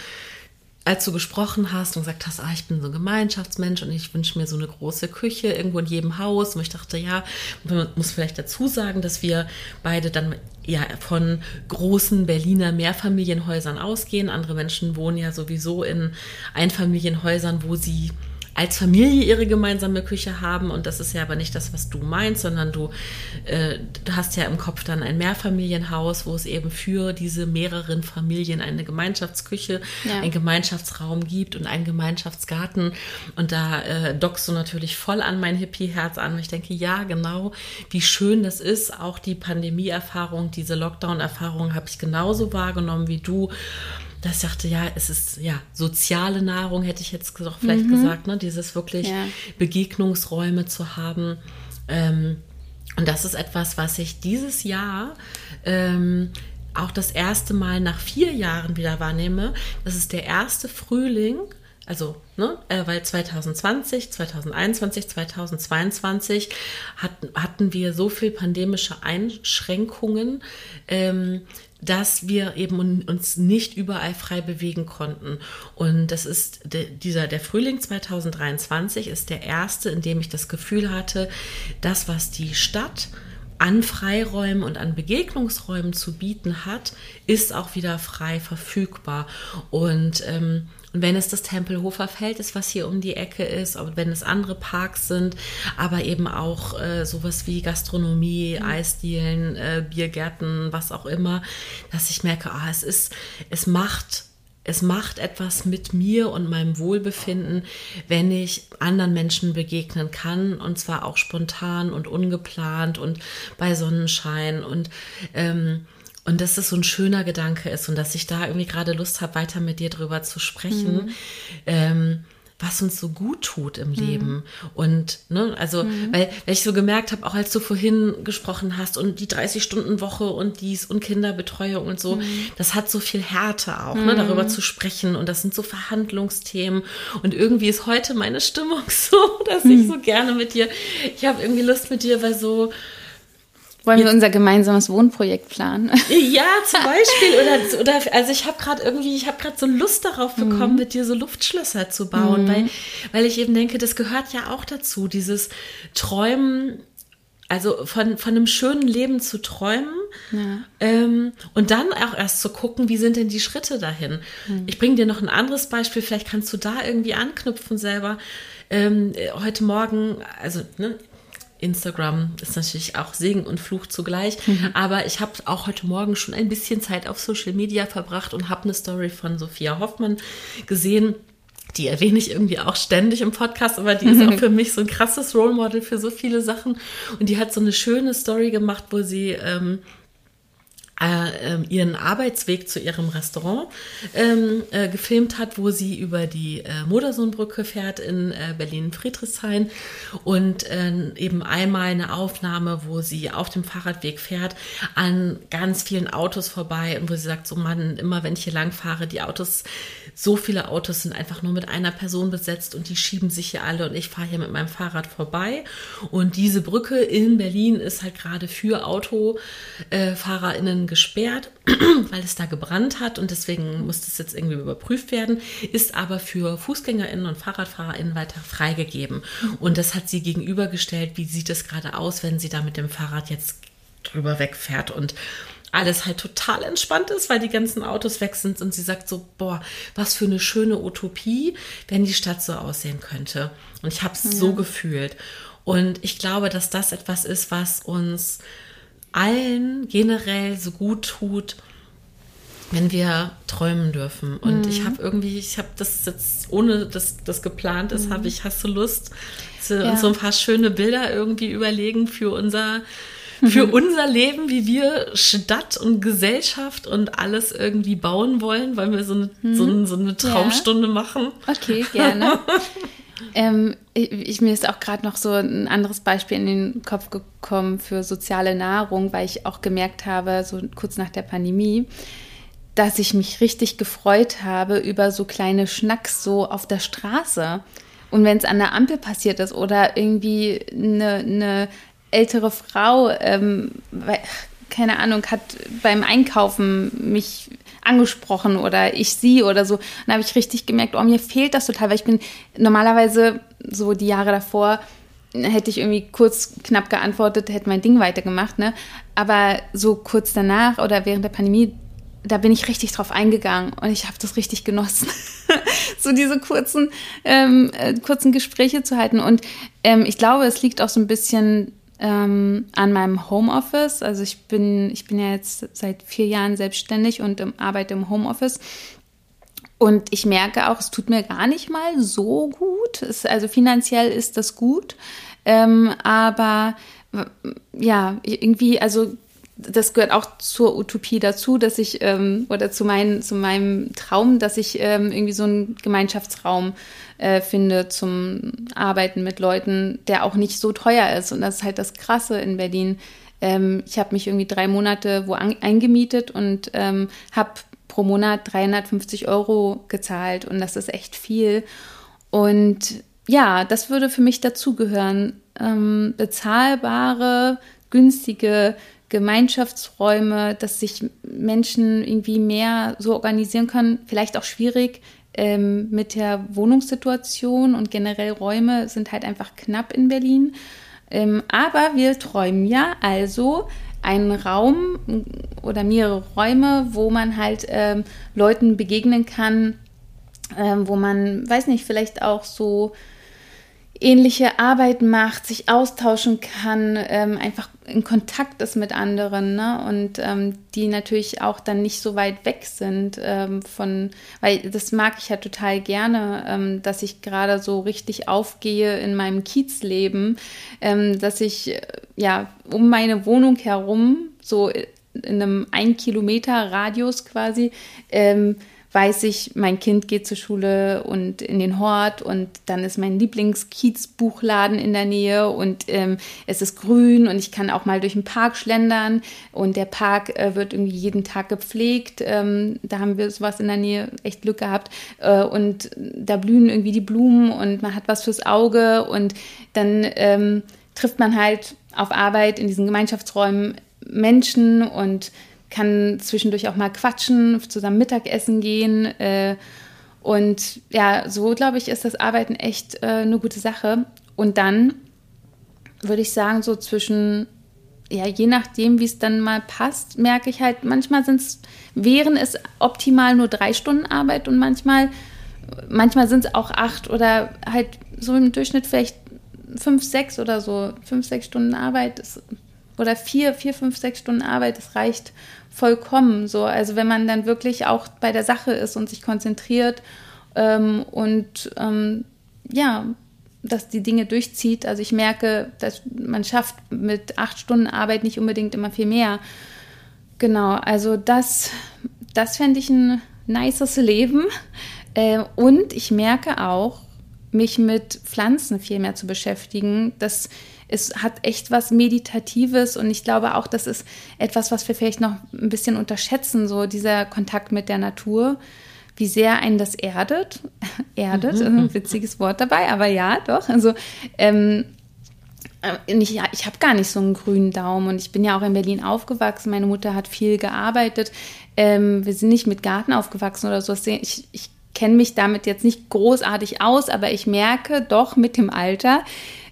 als du gesprochen hast und gesagt hast, ah, ich bin so ein Gemeinschaftsmensch und ich wünsche mir so eine große Küche irgendwo in jedem Haus. Und ich dachte, ja, man muss vielleicht dazu sagen, dass wir beide dann ja von großen Berliner Mehrfamilienhäusern ausgehen. Andere Menschen wohnen ja sowieso in Einfamilienhäusern, wo sie als Familie ihre gemeinsame Küche haben. Und das ist ja aber nicht das, was du meinst, sondern du, äh, du hast ja im Kopf dann ein Mehrfamilienhaus, wo es eben für diese mehreren Familien eine Gemeinschaftsküche, ja. einen Gemeinschaftsraum gibt und einen Gemeinschaftsgarten. Und da äh, dockst du natürlich voll an mein Hippie-Herz an. Und ich denke, ja, genau, wie schön das ist. Auch die Pandemie-Erfahrung, diese Lockdown-Erfahrung habe ich genauso wahrgenommen wie du dass ich dachte, ja, es ist ja soziale Nahrung, hätte ich jetzt doch vielleicht mhm. gesagt, ne? dieses wirklich ja. Begegnungsräume zu haben. Ähm, und das ist etwas, was ich dieses Jahr ähm, auch das erste Mal nach vier Jahren wieder wahrnehme. Das ist der erste Frühling, also, ne, äh, weil 2020, 2021, 2022 hatten, hatten wir so viel pandemische Einschränkungen, ähm, dass wir eben uns nicht überall frei bewegen konnten. Und das ist de, dieser, der Frühling 2023 ist der erste, in dem ich das Gefühl hatte, das, was die Stadt an Freiräumen und an Begegnungsräumen zu bieten hat, ist auch wieder frei verfügbar. Und ähm, und wenn es das Tempelhofer Feld ist, was hier um die Ecke ist, und wenn es andere Parks sind, aber eben auch äh, sowas wie Gastronomie, mhm. Eisdielen, äh, Biergärten, was auch immer, dass ich merke, ah, es ist, es macht es macht etwas mit mir und meinem Wohlbefinden, wenn ich anderen Menschen begegnen kann und zwar auch spontan und ungeplant und bei Sonnenschein und ähm, und dass das so ein schöner Gedanke ist und dass ich da irgendwie gerade Lust habe, weiter mit dir drüber zu sprechen. Mhm. Ähm, was uns so gut tut im mhm. Leben. Und, ne, also, mhm. weil, weil ich so gemerkt habe, auch als du vorhin gesprochen hast und die 30-Stunden-Woche und dies und Kinderbetreuung und so, mhm. das hat so viel Härte auch, ne, darüber mhm. zu sprechen. Und das sind so Verhandlungsthemen. Und irgendwie ist heute meine Stimmung so, dass ich mhm. so gerne mit dir, ich habe irgendwie Lust mit dir bei so, wollen wir unser gemeinsames Wohnprojekt planen? Ja, zum Beispiel. Oder, oder also ich habe gerade irgendwie, ich habe gerade so Lust darauf bekommen, mhm. mit dir so Luftschlösser zu bauen, mhm. weil, weil ich eben denke, das gehört ja auch dazu, dieses Träumen, also von, von einem schönen Leben zu träumen ja. ähm, und dann auch erst zu gucken, wie sind denn die Schritte dahin. Mhm. Ich bringe dir noch ein anderes Beispiel, vielleicht kannst du da irgendwie anknüpfen selber. Ähm, heute Morgen, also ne, Instagram ist natürlich auch Segen und Fluch zugleich. Mhm. Aber ich habe auch heute Morgen schon ein bisschen Zeit auf Social Media verbracht und habe eine Story von Sophia Hoffmann gesehen. Die erwähne ich irgendwie auch ständig im Podcast, aber die ist auch für mich so ein krasses Role Model für so viele Sachen. Und die hat so eine schöne Story gemacht, wo sie ähm, äh, ähm, ihren Arbeitsweg zu ihrem Restaurant ähm, äh, gefilmt hat, wo sie über die äh, Modersohnbrücke fährt in äh, Berlin-Friedrichshain. Und äh, eben einmal eine Aufnahme, wo sie auf dem Fahrradweg fährt, an ganz vielen Autos vorbei und wo sie sagt, so Mann, immer wenn ich hier lang fahre, die Autos, so viele Autos sind einfach nur mit einer Person besetzt und die schieben sich hier alle und ich fahre hier mit meinem Fahrrad vorbei. Und diese Brücke in Berlin ist halt gerade für AutofahrerInnen gesperrt, weil es da gebrannt hat und deswegen muss das jetzt irgendwie überprüft werden, ist aber für FußgängerInnen und FahrradfahrerInnen weiter freigegeben. Und das hat sie gegenübergestellt, wie sieht es gerade aus, wenn sie da mit dem Fahrrad jetzt drüber wegfährt und alles halt total entspannt ist, weil die ganzen Autos weg sind und sie sagt so, boah, was für eine schöne Utopie, wenn die Stadt so aussehen könnte. Und ich habe es ja. so gefühlt. Und ich glaube, dass das etwas ist, was uns allen generell so gut tut, wenn wir träumen dürfen. Und mhm. ich habe irgendwie, ich habe das jetzt, ohne dass das geplant ist, mhm. habe ich, hast du Lust, zu, ja. uns so ein paar schöne Bilder irgendwie überlegen für unser, für mhm. unser Leben, wie wir Stadt und Gesellschaft und alles irgendwie bauen wollen, weil wir so eine, so, mhm. so eine Traumstunde ja. machen. Okay, gerne. Ähm, ich, mir ist auch gerade noch so ein anderes Beispiel in den Kopf gekommen für soziale Nahrung, weil ich auch gemerkt habe, so kurz nach der Pandemie, dass ich mich richtig gefreut habe über so kleine Schnacks so auf der Straße. Und wenn es an der Ampel passiert ist oder irgendwie eine, eine ältere Frau, ähm, keine Ahnung, hat beim Einkaufen mich angesprochen oder ich sie oder so. Dann habe ich richtig gemerkt, oh, mir fehlt das total, weil ich bin normalerweise so die Jahre davor hätte ich irgendwie kurz knapp geantwortet, hätte mein Ding weitergemacht, ne? Aber so kurz danach oder während der Pandemie, da bin ich richtig drauf eingegangen und ich habe das richtig genossen. so diese kurzen, ähm, äh, kurzen Gespräche zu halten. Und ähm, ich glaube, es liegt auch so ein bisschen ähm, an meinem Homeoffice. Also ich bin, ich bin ja jetzt seit vier Jahren selbstständig und ähm, arbeite im Homeoffice. Und ich merke auch, es tut mir gar nicht mal so gut. Es, also finanziell ist das gut. Ähm, aber ja, irgendwie, also das gehört auch zur Utopie dazu, dass ich, ähm, oder zu, mein, zu meinem Traum, dass ich ähm, irgendwie so einen Gemeinschaftsraum äh, finde zum Arbeiten mit Leuten, der auch nicht so teuer ist. Und das ist halt das Krasse in Berlin. Ähm, ich habe mich irgendwie drei Monate wo an, eingemietet und ähm, habe pro Monat 350 Euro gezahlt. Und das ist echt viel. Und ja, das würde für mich dazugehören. Ähm, bezahlbare, günstige Gemeinschaftsräume, dass sich Menschen irgendwie mehr so organisieren können. Vielleicht auch schwierig ähm, mit der Wohnungssituation und generell Räume sind halt einfach knapp in Berlin. Ähm, aber wir träumen ja also einen Raum oder mehrere Räume, wo man halt ähm, Leuten begegnen kann, ähm, wo man, weiß nicht, vielleicht auch so ähnliche Arbeit macht, sich austauschen kann, ähm, einfach in Kontakt ist mit anderen ne? und ähm, die natürlich auch dann nicht so weit weg sind ähm, von, weil das mag ich ja total gerne, ähm, dass ich gerade so richtig aufgehe in meinem Kiezleben, ähm, dass ich äh, ja um meine Wohnung herum so in einem ein Kilometer Radius quasi ähm, weiß ich, mein Kind geht zur Schule und in den Hort und dann ist mein Lieblingskiezbuchladen in der Nähe und ähm, es ist grün und ich kann auch mal durch den Park schlendern und der Park äh, wird irgendwie jeden Tag gepflegt. Ähm, da haben wir sowas in der Nähe echt Glück gehabt äh, und da blühen irgendwie die Blumen und man hat was fürs Auge und dann ähm, trifft man halt auf Arbeit in diesen Gemeinschaftsräumen Menschen und kann zwischendurch auch mal quatschen, zusammen Mittagessen gehen. Äh, und ja, so glaube ich, ist das Arbeiten echt äh, eine gute Sache. Und dann würde ich sagen, so zwischen, ja, je nachdem, wie es dann mal passt, merke ich halt, manchmal sind es, wären es optimal nur drei Stunden Arbeit und manchmal, manchmal sind es auch acht oder halt so im Durchschnitt vielleicht fünf, sechs oder so, fünf, sechs Stunden Arbeit ist, oder vier, vier, fünf, sechs Stunden Arbeit, das reicht vollkommen so. Also wenn man dann wirklich auch bei der Sache ist und sich konzentriert ähm, und ähm, ja, dass die Dinge durchzieht. Also ich merke, dass man schafft mit acht Stunden Arbeit nicht unbedingt immer viel mehr. Genau, also das, das fände ich ein nices Leben. Äh, und ich merke auch, mich mit Pflanzen viel mehr zu beschäftigen. Das es hat echt was Meditatives und ich glaube auch, das ist etwas, was wir vielleicht noch ein bisschen unterschätzen, so dieser Kontakt mit der Natur, wie sehr einen das erdet. erdet, mhm. ein witziges Wort dabei, aber ja, doch. Also ähm, äh, ich, ich habe gar nicht so einen grünen Daumen und ich bin ja auch in Berlin aufgewachsen. Meine Mutter hat viel gearbeitet. Ähm, wir sind nicht mit Garten aufgewachsen oder so. Ich, ich kenne mich damit jetzt nicht großartig aus, aber ich merke doch mit dem Alter,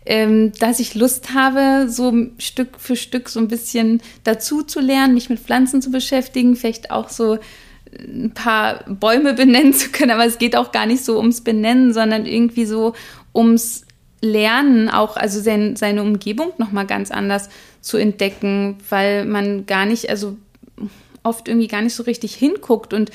ähm, dass ich Lust habe, so Stück für Stück so ein bisschen dazu zu lernen, mich mit Pflanzen zu beschäftigen, vielleicht auch so ein paar Bäume benennen zu können, aber es geht auch gar nicht so ums Benennen, sondern irgendwie so ums Lernen, auch also sein, seine Umgebung nochmal ganz anders zu entdecken, weil man gar nicht, also oft irgendwie gar nicht so richtig hinguckt und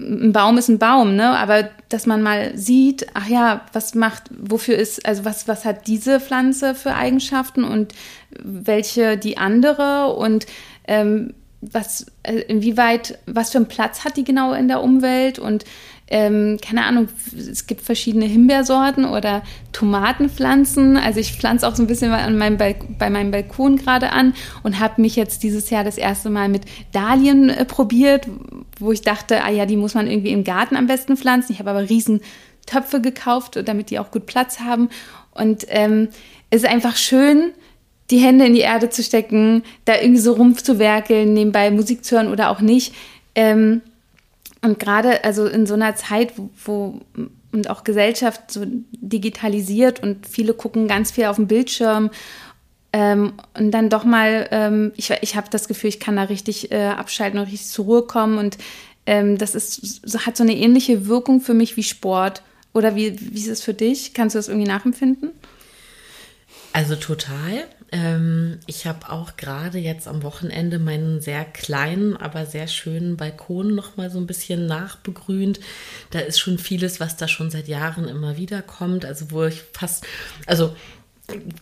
ein Baum ist ein Baum, ne? Aber dass man mal sieht, ach ja, was macht, wofür ist, also was, was hat diese Pflanze für Eigenschaften und welche die andere und ähm, was, äh, inwieweit, was für einen Platz hat die genau in der Umwelt und ähm, keine Ahnung, es gibt verschiedene Himbeersorten oder Tomatenpflanzen. Also ich pflanze auch so ein bisschen an meinem bei meinem Balkon gerade an und habe mich jetzt dieses Jahr das erste Mal mit Dahlien äh, probiert, wo ich dachte, ah ja, die muss man irgendwie im Garten am besten pflanzen. Ich habe aber riesen Töpfe gekauft, damit die auch gut Platz haben. Und ähm, es ist einfach schön, die Hände in die Erde zu stecken, da irgendwie so rumzuwerkeln, nebenbei Musik zu hören oder auch nicht. Ähm, und gerade also in so einer Zeit, wo, wo und auch Gesellschaft so digitalisiert und viele gucken ganz viel auf dem Bildschirm ähm, und dann doch mal, ähm, ich, ich habe das Gefühl, ich kann da richtig äh, abschalten und richtig zur Ruhe kommen und ähm, das ist, hat so eine ähnliche Wirkung für mich wie Sport. Oder wie, wie ist es für dich? Kannst du das irgendwie nachempfinden? Also total. Ähm, ich habe auch gerade jetzt am Wochenende meinen sehr kleinen, aber sehr schönen Balkon noch mal so ein bisschen nachbegrünt. Da ist schon vieles, was da schon seit Jahren immer wieder kommt. Also wo ich fast, also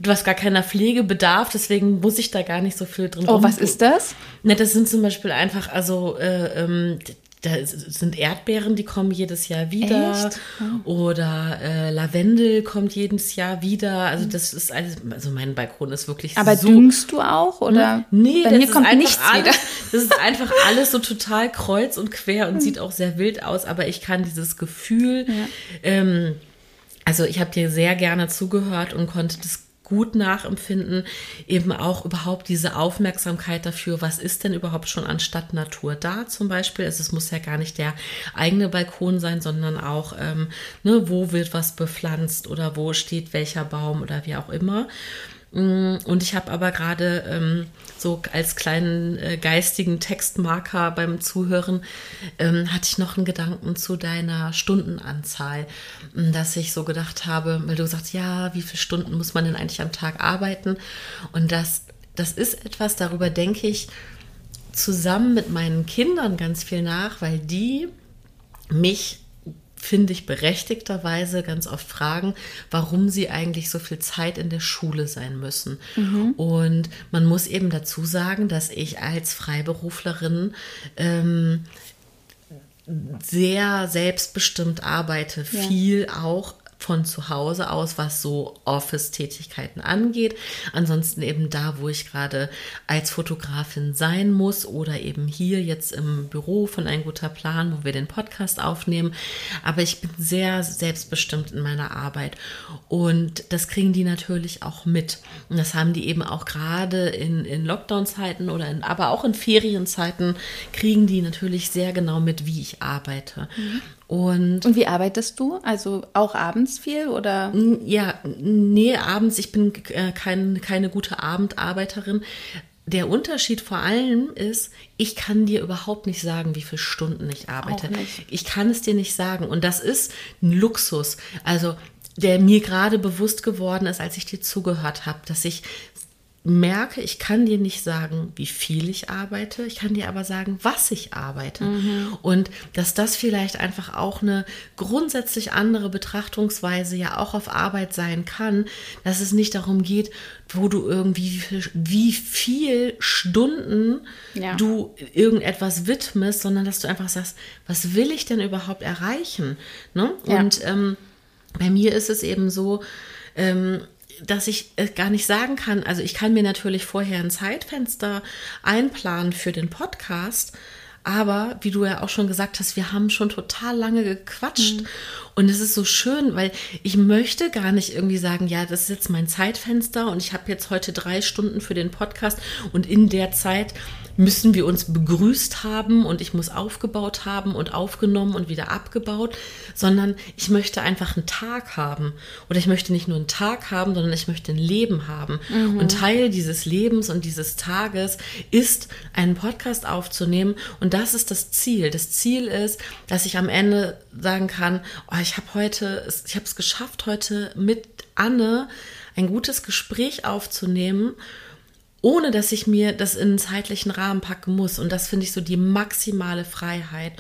hast gar keiner Pflegebedarf, deswegen muss ich da gar nicht so viel drin. Oh, was ist das? Ne, das sind zum Beispiel einfach, also äh, ähm, da sind Erdbeeren, die kommen jedes Jahr wieder. Echt? Oder äh, Lavendel kommt jedes Jahr wieder. Also das ist alles, also mein Balkon ist wirklich Aber so. düngst du auch? Oder? Nee, Bei mir kommt nichts alles, wieder. Das ist einfach alles so total kreuz und quer und mhm. sieht auch sehr wild aus, aber ich kann dieses Gefühl, ja. ähm, also ich habe dir sehr gerne zugehört und konnte das gut nachempfinden, eben auch überhaupt diese Aufmerksamkeit dafür, was ist denn überhaupt schon an Stadtnatur da zum Beispiel. Also es muss ja gar nicht der eigene Balkon sein, sondern auch, ähm, ne, wo wird was bepflanzt oder wo steht welcher Baum oder wie auch immer. Mm, und ich habe aber gerade ähm, so als kleinen äh, geistigen Textmarker beim Zuhören, ähm, hatte ich noch einen Gedanken zu deiner Stundenanzahl, mm, dass ich so gedacht habe, weil du sagst, ja, wie viele Stunden muss man denn eigentlich am Tag arbeiten? Und das, das ist etwas, darüber denke ich zusammen mit meinen Kindern ganz viel nach, weil die mich finde ich, berechtigterweise ganz oft fragen, warum sie eigentlich so viel Zeit in der Schule sein müssen. Mhm. Und man muss eben dazu sagen, dass ich als Freiberuflerin ähm, sehr selbstbestimmt arbeite, ja. viel auch von zu Hause aus, was so Office-Tätigkeiten angeht. Ansonsten eben da, wo ich gerade als Fotografin sein muss oder eben hier jetzt im Büro von Ein guter Plan, wo wir den Podcast aufnehmen. Aber ich bin sehr selbstbestimmt in meiner Arbeit und das kriegen die natürlich auch mit. Und das haben die eben auch gerade in, in Lockdown-Zeiten oder in, aber auch in Ferienzeiten kriegen die natürlich sehr genau mit, wie ich arbeite. Mhm. Und, und wie arbeitest du? Also auch abends viel oder? Ja, nee, abends. Ich bin äh, kein, keine gute Abendarbeiterin. Der Unterschied vor allem ist, ich kann dir überhaupt nicht sagen, wie viele Stunden ich arbeite. Ich kann es dir nicht sagen. Und das ist ein Luxus. Also der mir gerade bewusst geworden ist, als ich dir zugehört habe, dass ich merke, ich kann dir nicht sagen, wie viel ich arbeite, ich kann dir aber sagen, was ich arbeite. Mhm. Und dass das vielleicht einfach auch eine grundsätzlich andere Betrachtungsweise ja auch auf Arbeit sein kann, dass es nicht darum geht, wo du irgendwie wie viel Stunden ja. du irgendetwas widmest, sondern dass du einfach sagst, was will ich denn überhaupt erreichen? Ne? Ja. Und ähm, bei mir ist es eben so, ähm, dass ich äh, gar nicht sagen kann. Also ich kann mir natürlich vorher ein Zeitfenster einplanen für den Podcast. Aber wie du ja auch schon gesagt hast, wir haben schon total lange gequatscht. Mhm. Und es ist so schön, weil ich möchte gar nicht irgendwie sagen, ja, das ist jetzt mein Zeitfenster und ich habe jetzt heute drei Stunden für den Podcast und in der Zeit müssen wir uns begrüßt haben und ich muss aufgebaut haben und aufgenommen und wieder abgebaut, sondern ich möchte einfach einen Tag haben. Oder ich möchte nicht nur einen Tag haben, sondern ich möchte ein Leben haben. Mhm. Und Teil dieses Lebens und dieses Tages ist, einen Podcast aufzunehmen. Und das ist das Ziel. Das Ziel ist, dass ich am Ende sagen kann, oh, ich habe heute, ich habe es geschafft, heute mit Anne ein gutes Gespräch aufzunehmen ohne dass ich mir das in einen zeitlichen Rahmen packen muss. Und das finde ich so die maximale Freiheit.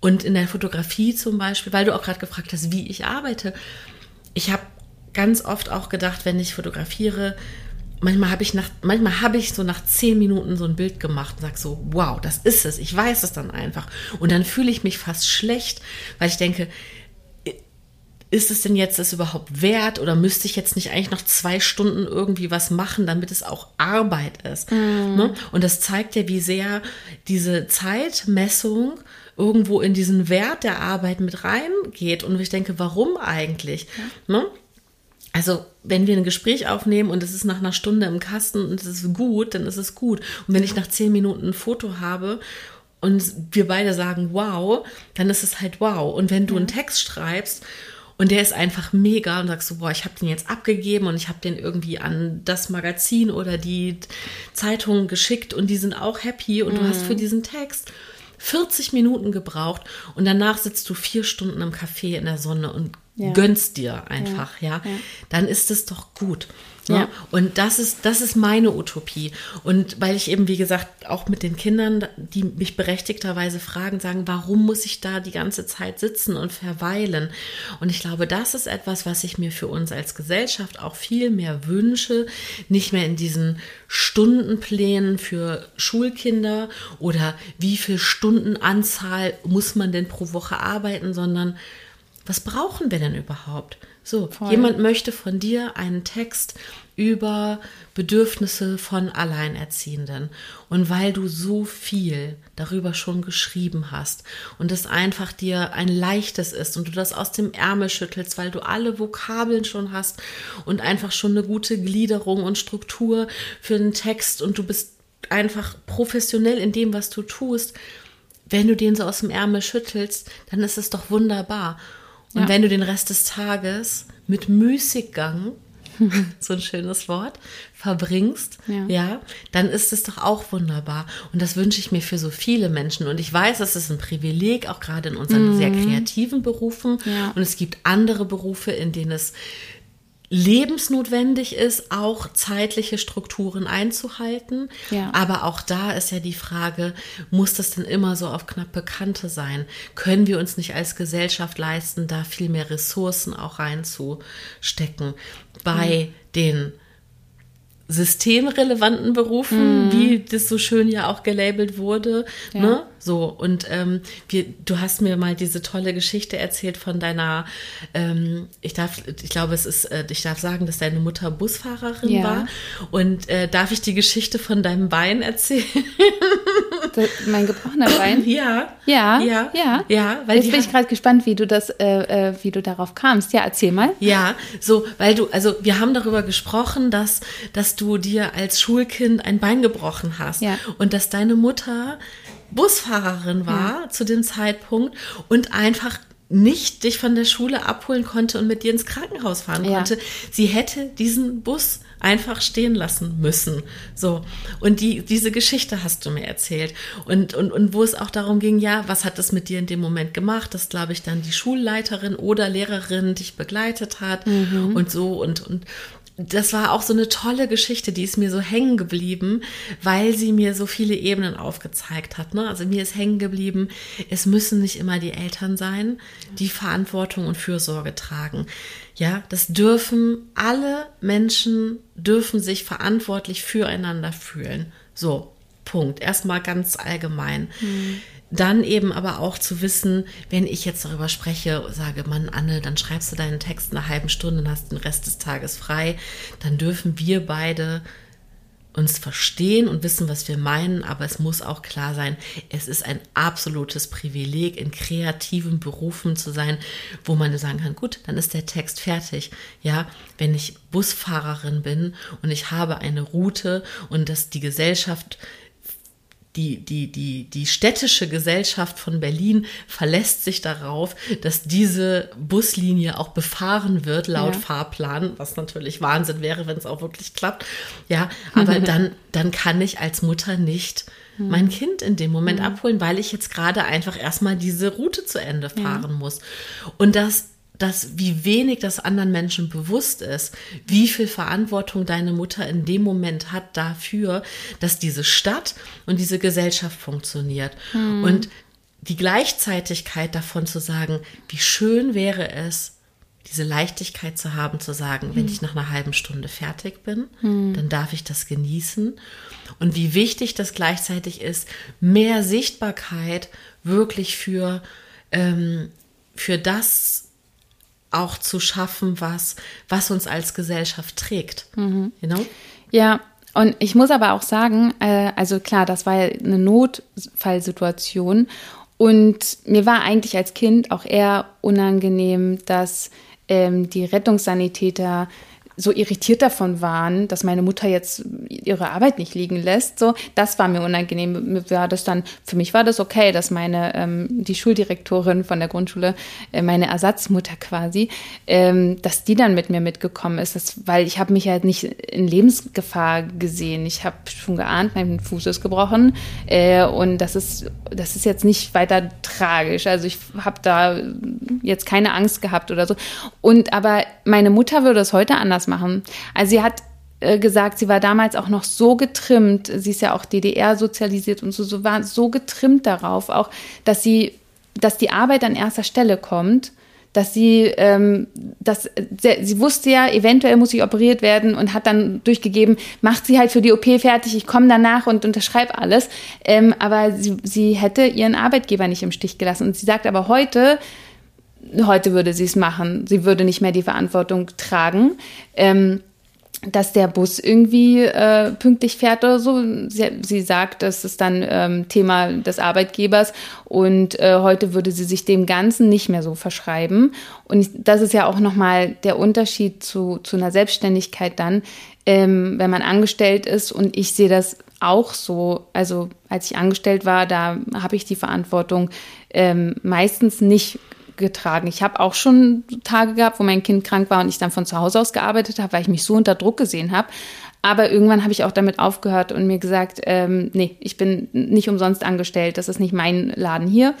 Und in der Fotografie zum Beispiel, weil du auch gerade gefragt hast, wie ich arbeite. Ich habe ganz oft auch gedacht, wenn ich fotografiere, manchmal habe ich nach, manchmal habe ich so nach zehn Minuten so ein Bild gemacht und sage so, wow, das ist es. Ich weiß es dann einfach. Und dann fühle ich mich fast schlecht, weil ich denke, ist es denn jetzt das überhaupt wert oder müsste ich jetzt nicht eigentlich noch zwei Stunden irgendwie was machen, damit es auch Arbeit ist? Mm. Ne? Und das zeigt ja, wie sehr diese Zeitmessung irgendwo in diesen Wert der Arbeit mit reingeht. Und ich denke, warum eigentlich? Ja. Ne? Also, wenn wir ein Gespräch aufnehmen und es ist nach einer Stunde im Kasten und es ist gut, dann ist es gut. Und wenn ich nach zehn Minuten ein Foto habe und wir beide sagen wow, dann ist es halt wow. Und wenn du ja. einen Text schreibst und der ist einfach mega und sagst du, boah, ich habe den jetzt abgegeben und ich habe den irgendwie an das Magazin oder die Zeitung geschickt und die sind auch happy und mm. du hast für mhm. diesen Text 40 Minuten gebraucht und danach sitzt du vier Stunden im Café in der Sonne und Ja. gönnst dir einfach, ja, Ja. dann ist es doch gut. Ne? Ja. Und das ist, das ist meine Utopie. Und weil ich eben, wie gesagt, auch mit den Kindern, die mich berechtigterweise fragen, sagen, warum muss ich da die ganze Zeit sitzen und verweilen? Und ich glaube, das ist etwas, was ich mir für uns als Gesellschaft auch viel mehr wünsche. Nicht mehr in diesen Stundenplänen für Schulkinder oder wie viel Stundenanzahl muss man denn pro Woche arbeiten, sondern was brauchen wir denn überhaupt? So, Voll. jemand möchte von dir einen Text über Bedürfnisse von Alleinerziehenden. Und weil du so viel darüber schon geschrieben hast und es einfach dir ein leichtes ist und du das aus dem Ärmel schüttelst, weil du alle Vokabeln schon hast und einfach schon eine gute Gliederung und Struktur für den Text und du bist einfach professionell in dem, was du tust, wenn du den so aus dem Ärmel schüttelst, dann ist es doch wunderbar. Und Ja. wenn du den Rest des Tages mit Müßiggang, so ein schönes Wort, verbringst, Ja. ja, dann ist es doch auch wunderbar. Und das wünsche ich mir für so viele Menschen. Und ich weiß, das ist ein Privileg, auch gerade in unseren sehr kreativen Berufen. Mhm. Ja. Und es gibt andere Berufe, in denen es lebensnotwendig ist, auch zeitliche Strukturen einzuhalten. Ja. Aber auch da ist ja die Frage, muss das denn immer so auf knappe Kante sein? Können wir uns nicht als Gesellschaft leisten, da viel mehr Ressourcen auch reinzustecken bei den systemrelevanten Berufen, wie das so schön ja auch gelabelt wurde. Ja. Ne? So, und ähm, wir, du hast mir mal diese tolle Geschichte erzählt von deiner, ähm, ich darf, ich glaube, es ist, äh, ich darf sagen, dass deine Mutter Busfahrerin Ja. war. Und äh, darf ich die Geschichte von deinem Bein erzählen? Das, mein gebrochener Bein. ja. Ja, Ja. ja. Ja, weil Jetzt bin ich gerade gespannt, wie du das, äh, äh, wie du darauf kamst. Ja, erzähl mal. Ja, so, weil du, also wir haben darüber gesprochen, dass, dass du dir als Schulkind ein Bein gebrochen hast Ja. und dass deine Mutter Busfahrerin war zu dem Zeitpunkt und einfach nicht dich von der Schule abholen konnte und mit dir ins Krankenhaus fahren Ja. konnte. Sie hätte diesen Bus einfach stehen lassen müssen. So. Und die, diese Geschichte hast du mir erzählt. Und, und, und wo es auch darum ging, ja, was hat das mit dir in dem Moment gemacht, dass, glaube ich, dann die Schulleiterin oder Lehrerin dich begleitet hat und so und, und das war auch so eine tolle Geschichte, die ist mir so hängen geblieben, weil sie mir so viele Ebenen aufgezeigt hat. Ne? Also mir ist hängen geblieben, es müssen nicht immer die Eltern sein, die Verantwortung und Fürsorge tragen. Ja, das dürfen alle Menschen dürfen sich verantwortlich füreinander fühlen. So, Punkt. Erstmal ganz allgemein. Dann eben aber auch zu wissen, wenn ich jetzt darüber spreche, sage, Mann, Anne, dann schreibst du deinen Text in einer halben Stunde und hast den Rest des Tages frei, dann dürfen wir beide uns verstehen und wissen, was wir meinen, aber es muss auch klar sein, es ist ein absolutes Privileg, in kreativen Berufen zu sein, wo man sagen kann, gut, dann ist der Text fertig. Ja, wenn ich Busfahrerin bin und ich habe eine Route und dass die Gesellschaft die, die, die, die städtische Gesellschaft von Berlin verlässt sich darauf, dass diese Buslinie auch befahren wird laut Ja. Fahrplan, was natürlich Wahnsinn wäre, wenn es auch wirklich klappt. Ja, aber dann, dann kann ich als Mutter nicht mein Kind in dem Moment abholen, weil ich jetzt gerade einfach erstmal diese Route zu Ende fahren muss. Und das dass wie wenig das anderen Menschen bewusst ist, wie viel Verantwortung deine Mutter in dem Moment hat dafür, dass diese Stadt und diese Gesellschaft funktioniert. Und die Gleichzeitigkeit davon zu sagen, wie schön wäre es, diese Leichtigkeit zu haben, zu sagen, wenn ich nach einer halben Stunde fertig bin, dann darf ich das genießen. Und wie wichtig das gleichzeitig ist, mehr Sichtbarkeit wirklich für, ähm, für das auch zu schaffen, was, was uns als Gesellschaft trägt. You know? Ja, und ich muss aber auch sagen, äh, also klar, das war ja eine Notfallsituation. Und mir war eigentlich als Kind auch eher unangenehm, dass ähm, die Rettungssanitäter so irritiert davon waren, dass meine Mutter jetzt ihre Arbeit nicht liegen lässt. So, das war mir unangenehm. War das dann, für mich war das okay, dass meine, ähm, die Schuldirektorin von der Grundschule, äh, meine Ersatzmutter quasi, ähm, dass die dann mit mir mitgekommen ist. Das, weil ich habe mich halt nicht in Lebensgefahr gesehen. Ich habe schon geahnt, mein Fuß ist gebrochen. Äh, und das ist, das ist jetzt nicht weiter tragisch. Also ich habe da jetzt keine Angst gehabt oder so. Und aber meine Mutter würde es heute anders machen. Also sie hat äh, gesagt, sie war damals auch noch so getrimmt, sie ist ja auch DDR sozialisiert und so, so war so getrimmt darauf, auch, dass sie, dass die Arbeit an erster Stelle kommt, dass sie, ähm, dass sie, sie wusste ja, eventuell muss ich operiert werden und hat dann durchgegeben, macht sie halt für die OP fertig, ich komme danach und unterschreibe alles. Ähm, aber sie, sie hätte ihren Arbeitgeber nicht im Stich gelassen. Und sie sagt aber heute, heute würde sie es machen. Sie würde nicht mehr die Verantwortung tragen. Ähm, dass der Bus irgendwie äh, pünktlich fährt oder so. Sie, sie sagt, das ist dann ähm, Thema des Arbeitgebers und äh, heute würde sie sich dem Ganzen nicht mehr so verschreiben. Und das ist ja auch nochmal der Unterschied zu, zu einer Selbstständigkeit dann, ähm, wenn man angestellt ist und ich sehe das auch so. Also als ich angestellt war, da habe ich die Verantwortung ähm, meistens nicht getragen. Ich habe auch schon Tage gehabt, wo mein Kind krank war und ich dann von zu Hause aus gearbeitet habe, weil ich mich so unter Druck gesehen habe. Aber irgendwann habe ich auch damit aufgehört und mir gesagt, ähm, nee, ich bin nicht umsonst angestellt, das ist nicht mein Laden hier.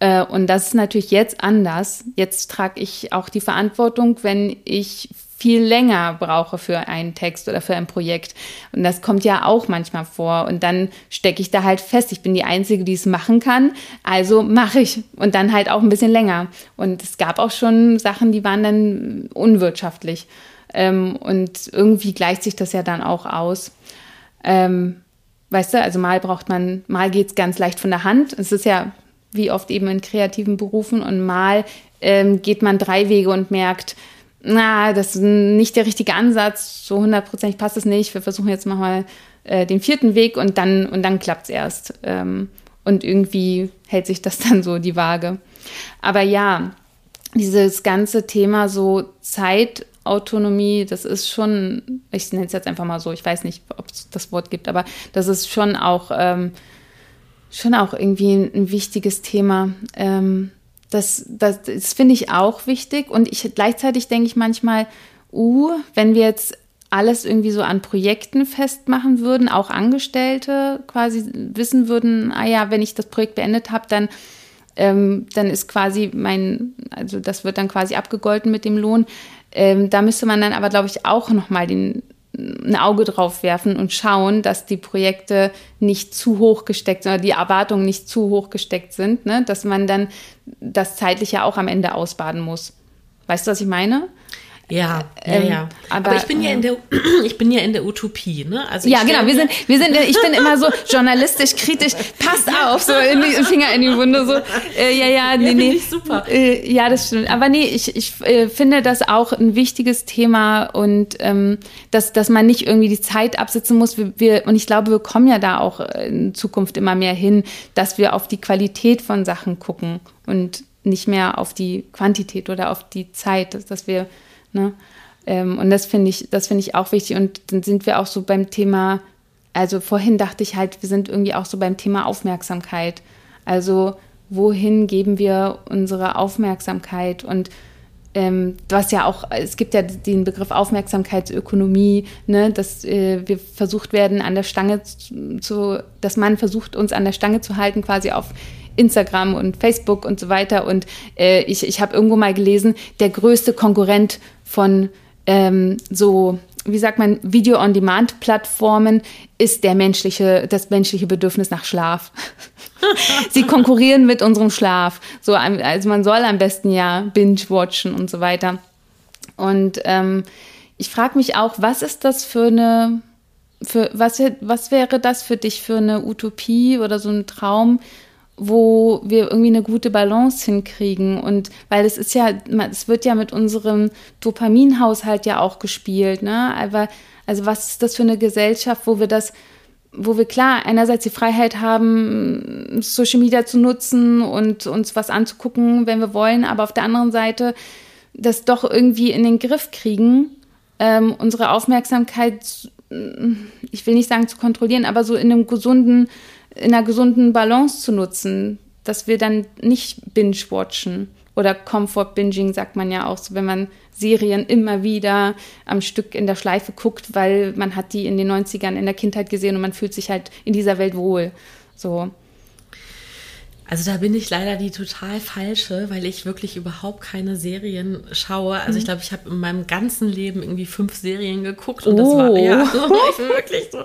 Äh, und das ist natürlich jetzt anders. Jetzt trage ich auch die Verantwortung, wenn ich viel länger brauche für einen Text oder für ein Projekt. Und das kommt ja auch manchmal vor. Und dann stecke ich da halt fest. Ich bin die Einzige, die es machen kann. Also mache ich. Und dann halt auch ein bisschen länger. Und es gab auch schon Sachen, die waren dann unwirtschaftlich. Ähm, und irgendwie gleicht sich das ja dann auch aus. Ähm, weißt du, also mal braucht man, mal geht es ganz leicht von der Hand. Es ist ja wie oft eben in kreativen Berufen und mal ähm, geht man drei Wege und merkt, na, das ist nicht der richtige Ansatz, so hundertprozentig passt es nicht. Wir versuchen jetzt mal äh, den vierten Weg und dann, und dann klappt es erst. Ähm, und irgendwie hält sich das dann so die Waage. Aber ja, dieses ganze Thema so Zeitautonomie, das ist schon, ich nenne es jetzt einfach mal so, ich weiß nicht, ob es das Wort gibt, aber das ist schon auch, ähm, schon auch irgendwie ein, ein wichtiges Thema. Ähm, das, das, das finde ich auch wichtig. Und ich gleichzeitig denke ich manchmal, uh, wenn wir jetzt alles irgendwie so an Projekten festmachen würden, auch Angestellte quasi wissen würden, ah ja, wenn ich das Projekt beendet habe, dann, ähm, dann ist quasi mein, also das wird dann quasi abgegolten mit dem Lohn. Ähm, da müsste man dann aber, glaube ich, auch nochmal den ein Auge drauf werfen und schauen, dass die Projekte nicht zu hoch gesteckt sind oder die Erwartungen nicht zu hoch gesteckt sind, ne? dass man dann das zeitliche auch am Ende ausbaden muss. Weißt du, was ich meine? Ja, ja, ähm, ja. Aber, aber, ich bin ja in der, ich bin ja in der Utopie, ne? Also ja, genau. Wir sind, wir sind, ich bin immer so journalistisch kritisch. Passt auf, so in die Finger in die Wunde, so. Äh, ja, ja, nee, ja, nee. Ich super. Äh, ja, das stimmt. Aber nee, ich, ich äh, finde das auch ein wichtiges Thema und ähm, dass, dass man nicht irgendwie die Zeit absitzen muss. Wir, wir, und ich glaube, wir kommen ja da auch in Zukunft immer mehr hin, dass wir auf die Qualität von Sachen gucken und nicht mehr auf die Quantität oder auf die Zeit, dass wir Ne? Ähm, und das finde ich, das finde ich auch wichtig. Und dann sind wir auch so beim Thema, also vorhin dachte ich halt, wir sind irgendwie auch so beim Thema Aufmerksamkeit. Also wohin geben wir unsere Aufmerksamkeit? Und ähm, was ja auch, es gibt ja den Begriff Aufmerksamkeitsökonomie, ne, dass äh, wir versucht werden, an der Stange zu, dass man versucht, uns an der Stange zu halten, quasi auf Instagram und Facebook und so weiter. Und äh, ich, ich habe irgendwo mal gelesen, der größte Konkurrent von ähm, so, wie sagt man, Video-on-Demand-Plattformen ist der menschliche, das menschliche Bedürfnis nach Schlaf. Sie konkurrieren mit unserem Schlaf. So, also man soll am besten ja binge-watchen und so weiter. Und ähm, ich frage mich auch, was ist das für eine, für was, was wäre das für dich für eine Utopie oder so ein Traum, wo wir irgendwie eine gute Balance hinkriegen. Und weil es ist ja, es wird ja mit unserem Dopaminhaushalt ja auch gespielt, ne? Aber, also was ist das für eine Gesellschaft, wo wir das, wo wir klar einerseits die Freiheit haben, Social Media zu nutzen und uns was anzugucken, wenn wir wollen, aber auf der anderen Seite das doch irgendwie in den Griff kriegen ähm, unsere Aufmerksamkeit, ich will nicht sagen zu kontrollieren, aber so in einem gesunden, in einer gesunden Balance zu nutzen, dass wir dann nicht binge-watchen oder Comfort-Binging sagt man ja auch so, wenn man Serien immer wieder am Stück in der Schleife guckt, weil man hat die in den 90ern in der Kindheit gesehen und man fühlt sich halt in dieser Welt wohl. So. Also da bin ich leider die total falsche, weil ich wirklich überhaupt keine Serien schaue. Also ich mhm. glaube, ich habe in meinem ganzen Leben irgendwie fünf Serien geguckt und oh. das war ja, ich bin wirklich so.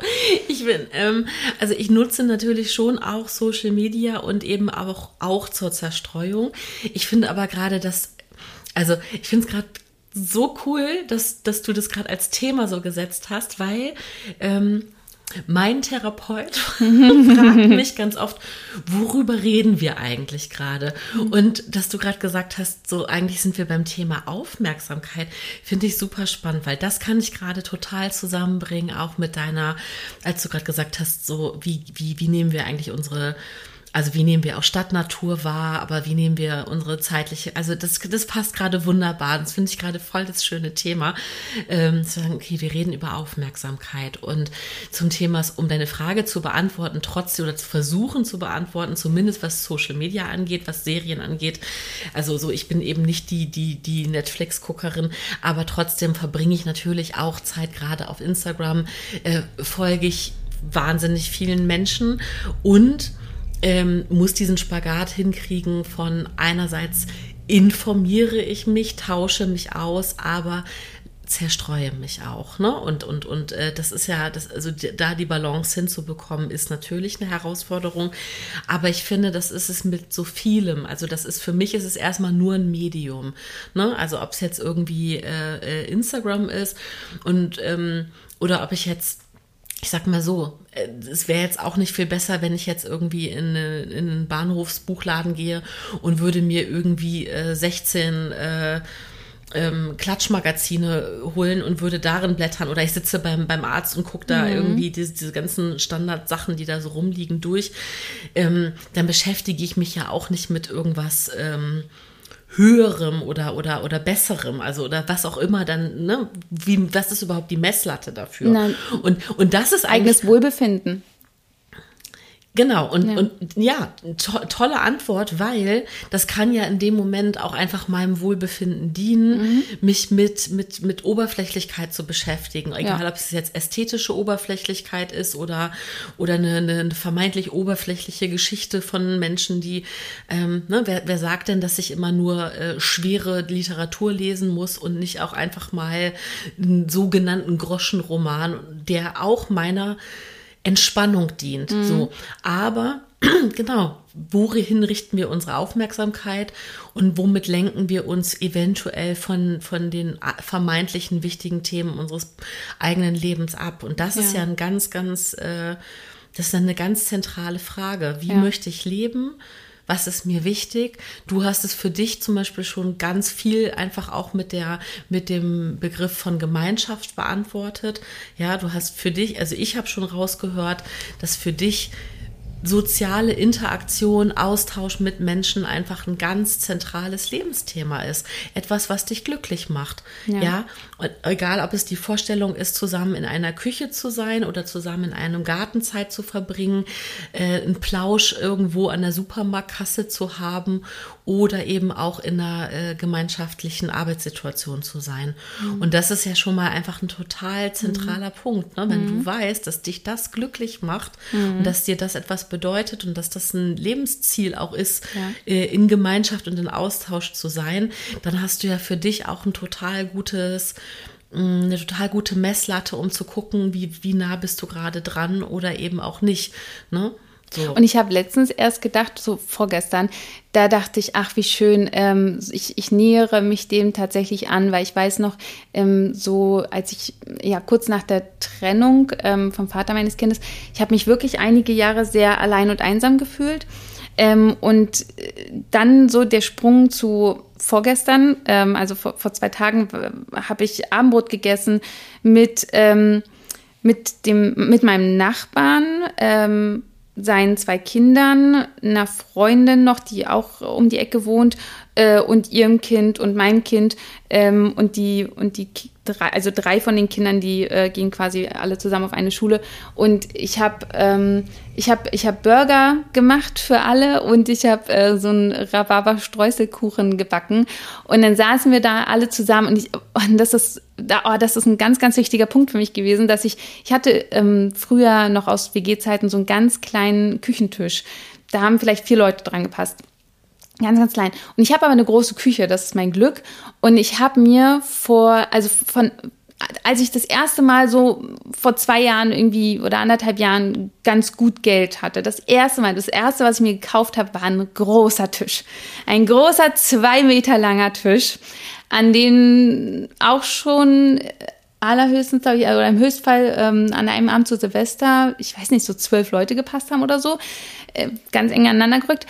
Ich bin, ähm, also ich nutze natürlich schon auch Social Media und eben auch auch zur Zerstreuung. Ich finde aber gerade das, also ich finde es gerade so cool, dass, dass du das gerade als Thema so gesetzt hast, weil ähm, mein Therapeut fragt mich ganz oft, worüber reden wir eigentlich gerade? Und dass du gerade gesagt hast, so eigentlich sind wir beim Thema Aufmerksamkeit, finde ich super spannend, weil das kann ich gerade total zusammenbringen, auch mit deiner, als du gerade gesagt hast, so wie, wie, wie nehmen wir eigentlich unsere also wie nehmen wir auch Stadtnatur wahr, aber wie nehmen wir unsere zeitliche, also das, das passt gerade wunderbar. Das finde ich gerade voll das schöne Thema. Ähm, zu sagen, okay, wir reden über Aufmerksamkeit und zum Thema, um deine Frage zu beantworten, trotzdem oder zu versuchen zu beantworten, zumindest was Social Media angeht, was Serien angeht. Also so, ich bin eben nicht die, die, die Netflix-Guckerin, aber trotzdem verbringe ich natürlich auch Zeit gerade auf Instagram, äh, folge ich wahnsinnig vielen Menschen und ähm, muss diesen Spagat hinkriegen von einerseits informiere ich mich, tausche mich aus, aber zerstreue mich auch, ne? Und und und äh, das ist ja, das also da die Balance hinzubekommen, ist natürlich eine Herausforderung. Aber ich finde, das ist es mit so vielem. Also das ist für mich ist es erstmal nur ein Medium, ne? Also ob es jetzt irgendwie äh, äh Instagram ist und ähm, oder ob ich jetzt ich sag mal so, äh, es wäre jetzt auch nicht viel besser, wenn ich jetzt irgendwie in, eine, in einen Bahnhofsbuchladen gehe und würde mir irgendwie äh, 16 äh, ähm, Klatschmagazine holen und würde darin blättern oder ich sitze beim, beim Arzt und gucke da mhm. irgendwie diese, diese ganzen Standardsachen, die da so rumliegen, durch, ähm, dann beschäftige ich mich ja auch nicht mit irgendwas ähm, höherem oder oder oder besserem, also oder was auch immer dann, ne, wie was ist überhaupt die Messlatte dafür? Nein. Und und das ist eigenes Wohlbefinden. Genau, und ja, und, ja to tolle Antwort, weil das kann ja in dem Moment auch einfach meinem Wohlbefinden dienen, mhm. mich mit, mit, mit Oberflächlichkeit zu beschäftigen. Egal, ja. ob es jetzt ästhetische Oberflächlichkeit ist oder, oder eine, eine vermeintlich oberflächliche Geschichte von Menschen, die, ähm, ne, wer, wer sagt denn, dass ich immer nur äh, schwere Literatur lesen muss und nicht auch einfach mal einen sogenannten Groschenroman, der auch meiner Entspannung dient. Mhm. So. Aber genau, wohin richten wir unsere Aufmerksamkeit und womit lenken wir uns eventuell von, von den vermeintlichen wichtigen Themen unseres eigenen Lebens ab? Und das ja. ist ja ein ganz, ganz, äh, das ist eine ganz zentrale Frage. Wie ja. möchte ich leben? Was ist mir wichtig. Du hast es für dich zum Beispiel schon ganz viel einfach auch mit der, mit dem Begriff von Gemeinschaft beantwortet. Ja, du hast für dich, also ich habe schon rausgehört, dass für dich soziale Interaktion, Austausch mit Menschen einfach ein ganz zentrales Lebensthema ist. Etwas, was dich glücklich macht. Ja. ja? Und egal, ob es die Vorstellung ist, zusammen in einer Küche zu sein oder zusammen in einem Garten Zeit zu verbringen, äh, einen Plausch irgendwo an der Supermarktkasse zu haben oder eben auch in einer äh, gemeinschaftlichen Arbeitssituation zu sein. Mhm. Und das ist ja schon mal einfach ein total zentraler mhm. Punkt, ne? wenn mhm. du weißt, dass dich das glücklich macht und mhm. dass dir das etwas bedeutet und dass das ein Lebensziel auch ist, ja. äh, in Gemeinschaft und in Austausch zu sein, dann hast du ja für dich auch ein total gutes mm, eine total gute Messlatte, um zu gucken, wie, wie nah bist du gerade dran oder eben auch nicht. Ne? So. Und ich habe letztens erst gedacht, so vorgestern, da dachte ich, ach, wie schön, ähm, ich, ich nähere mich dem tatsächlich an, weil ich weiß noch, ähm, so als ich, ja, kurz nach der Trennung ähm, vom Vater meines Kindes, ich habe mich wirklich einige Jahre sehr allein und einsam gefühlt. Ähm, und äh, dann so der Sprung zu vorgestern, ähm, also vor, vor zwei Tagen, habe ich Abendbrot gegessen mit, ähm, mit, dem, mit meinem Nachbarn. Seinen zwei Kindern, einer Freundin noch, die auch um die Ecke wohnt, äh, und ihrem Kind und meinem Kind. Ähm, und die, und die drei, also drei von den Kindern, die äh, gehen quasi alle zusammen auf eine Schule. Und ich habe ähm, ich hab, ich hab Burger gemacht für alle und ich habe äh, so einen Rhabarber-Streuselkuchen gebacken. Und dann saßen wir da alle zusammen und, ich, und das ist oh, das ist ein ganz, ganz wichtiger Punkt für mich gewesen, dass ich, ich hatte ähm, früher noch aus WG-Zeiten so einen ganz kleinen Küchentisch. Da haben vielleicht vier Leute dran gepasst. Ganz, ganz klein. Und ich habe aber eine große Küche, das ist mein Glück. Und ich habe mir vor, also von, als ich das erste Mal so vor zwei Jahren irgendwie oder anderthalb Jahren ganz gut Geld hatte, das erste Mal, das erste, was ich mir gekauft habe, war ein großer Tisch. Ein großer, zwei Meter langer Tisch, an den auch schon allerhöchstens, glaube ich, oder im Höchstfall ähm, an einem Abend zu Silvester, ich weiß nicht, so zwölf Leute gepasst haben oder so, äh, ganz eng aneinander gerückt.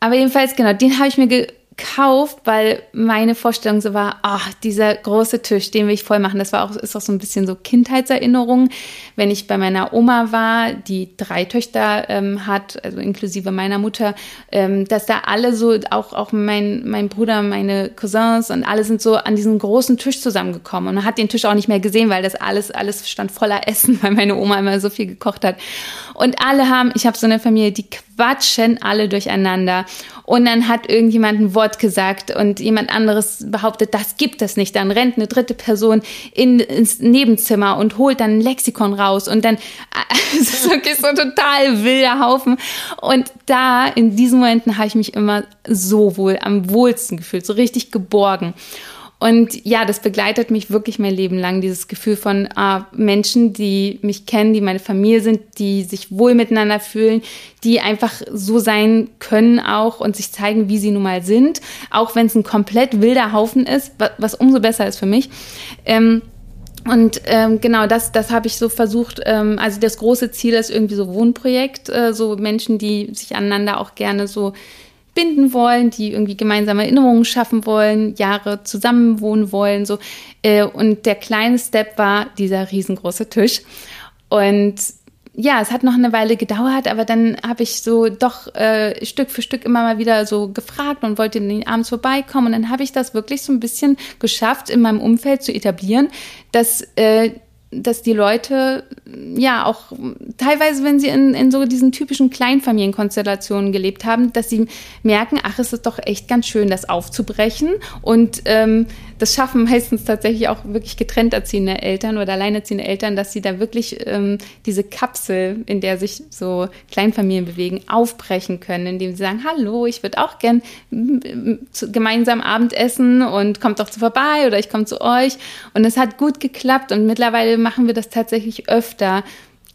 Aber jedenfalls, genau, den habe ich mir gekauft, weil meine Vorstellung so war, ach, dieser große Tisch, den will ich voll machen. Das war auch, ist auch so ein bisschen so Kindheitserinnerung. Wenn ich bei meiner Oma war, die drei Töchter ähm, hat, also inklusive meiner Mutter, ähm, dass da alle so, auch, auch mein, mein Bruder, meine Cousins und alle sind so an diesen großen Tisch zusammengekommen. Und man hat den Tisch auch nicht mehr gesehen, weil das alles, alles stand voller Essen, weil meine Oma immer so viel gekocht hat. Und alle haben, ich habe so eine Familie, die quatschen alle durcheinander. Und dann hat irgendjemand ein Wort gesagt und jemand anderes behauptet, das gibt es nicht. Dann rennt eine dritte Person in, ins Nebenzimmer und holt dann ein Lexikon raus. Und dann es ist wirklich so total wilder Haufen. Und da, in diesen Momenten, habe ich mich immer so wohl, am wohlsten gefühlt, so richtig geborgen. Und ja, das begleitet mich wirklich mein Leben lang, dieses Gefühl von ah, Menschen, die mich kennen, die meine Familie sind, die sich wohl miteinander fühlen, die einfach so sein können auch und sich zeigen, wie sie nun mal sind, auch wenn es ein komplett wilder Haufen ist, was, was umso besser ist für mich. Ähm, und ähm, genau, das, das habe ich so versucht. Ähm, also das große Ziel ist irgendwie so Wohnprojekt, äh, so Menschen, die sich aneinander auch gerne so binden wollen, die irgendwie gemeinsame Erinnerungen schaffen wollen, Jahre zusammen wohnen wollen, so. Äh, und der kleine Step war dieser riesengroße Tisch. Und ja, es hat noch eine Weile gedauert, aber dann habe ich so doch äh, Stück für Stück immer mal wieder so gefragt und wollte den abends vorbeikommen. Und dann habe ich das wirklich so ein bisschen geschafft, in meinem Umfeld zu etablieren, dass äh, dass die Leute ja auch teilweise, wenn sie in, in so diesen typischen Kleinfamilienkonstellationen gelebt haben, dass sie merken, ach, es ist doch echt ganz schön, das aufzubrechen. Und ähm, das schaffen meistens tatsächlich auch wirklich getrennt erziehende Eltern oder alleinerziehende Eltern, dass sie da wirklich ähm, diese Kapsel, in der sich so Kleinfamilien bewegen, aufbrechen können, indem sie sagen, hallo, ich würde auch gern gemeinsam Abendessen und kommt doch zu vorbei oder ich komme zu euch. Und es hat gut geklappt und mittlerweile machen wir das tatsächlich öfter.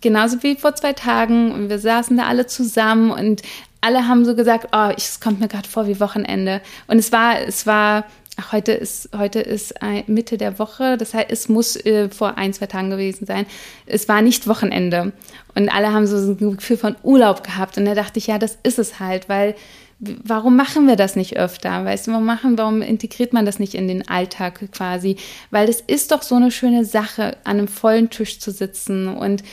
Genauso wie vor zwei Tagen. Und wir saßen da alle zusammen und alle haben so gesagt, oh, es kommt mir gerade vor wie Wochenende. Und es war, es war, ach, heute ist, heute ist Mitte der Woche. Das heißt, es muss äh, vor ein, zwei Tagen gewesen sein. Es war nicht Wochenende. Und alle haben so ein Gefühl von Urlaub gehabt. Und da dachte ich, ja, das ist es halt, weil warum machen wir das nicht öfter? Weißt du, warum machen, warum integriert man das nicht in den Alltag quasi? Weil es ist doch so eine schöne Sache, an einem vollen Tisch zu sitzen und